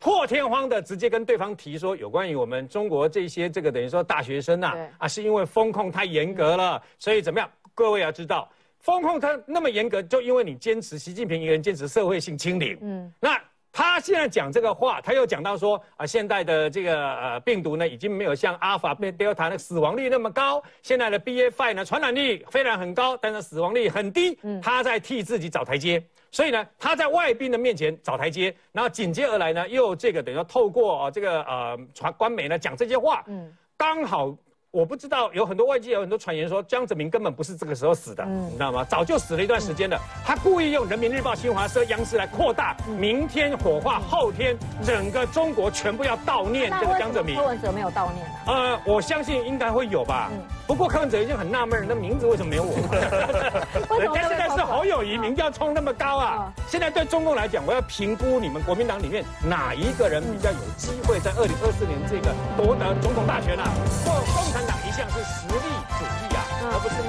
破天荒的直接跟对方提说，有关于我们中国这些这个等于说大学生呐，啊，是因为风控太严格了，所以怎么样？各位要知道，风控它那么严格，就因为你坚持习近平一个人坚持社会性清零。嗯，那他现在讲这个话，他又讲到说啊，现在的这个呃病毒呢，已经没有像阿尔法、变 Delta 那死亡率那么高，现在的 BA.5 呢，传染力虽然很高，但是死亡率很低。嗯，他在替自己找台阶。所以呢，他在外宾的面前找台阶，然后紧接而来呢，又这个等于说透过啊这个呃传官媒呢讲这些话，嗯，刚好。我不知道有很多外界有很多传言说江泽民根本不是这个时候死的，你知道吗？早就死了一段时间了。他故意用人民日报、新华社、央视来扩大，明天火化，后天整个中国全部要悼念这个江泽民。柯文哲没有悼念啊呃，我相信应该会有吧。不过柯文哲已经很纳闷，那名字为什么没有我？人家现在是侯友谊，民调冲那么高啊！现在对中共来讲，我要评估你们国民党里面哪一个人比较有机会在二零二四年这个夺得总统大权啊？或共产。党一向是实力主义啊，而不是。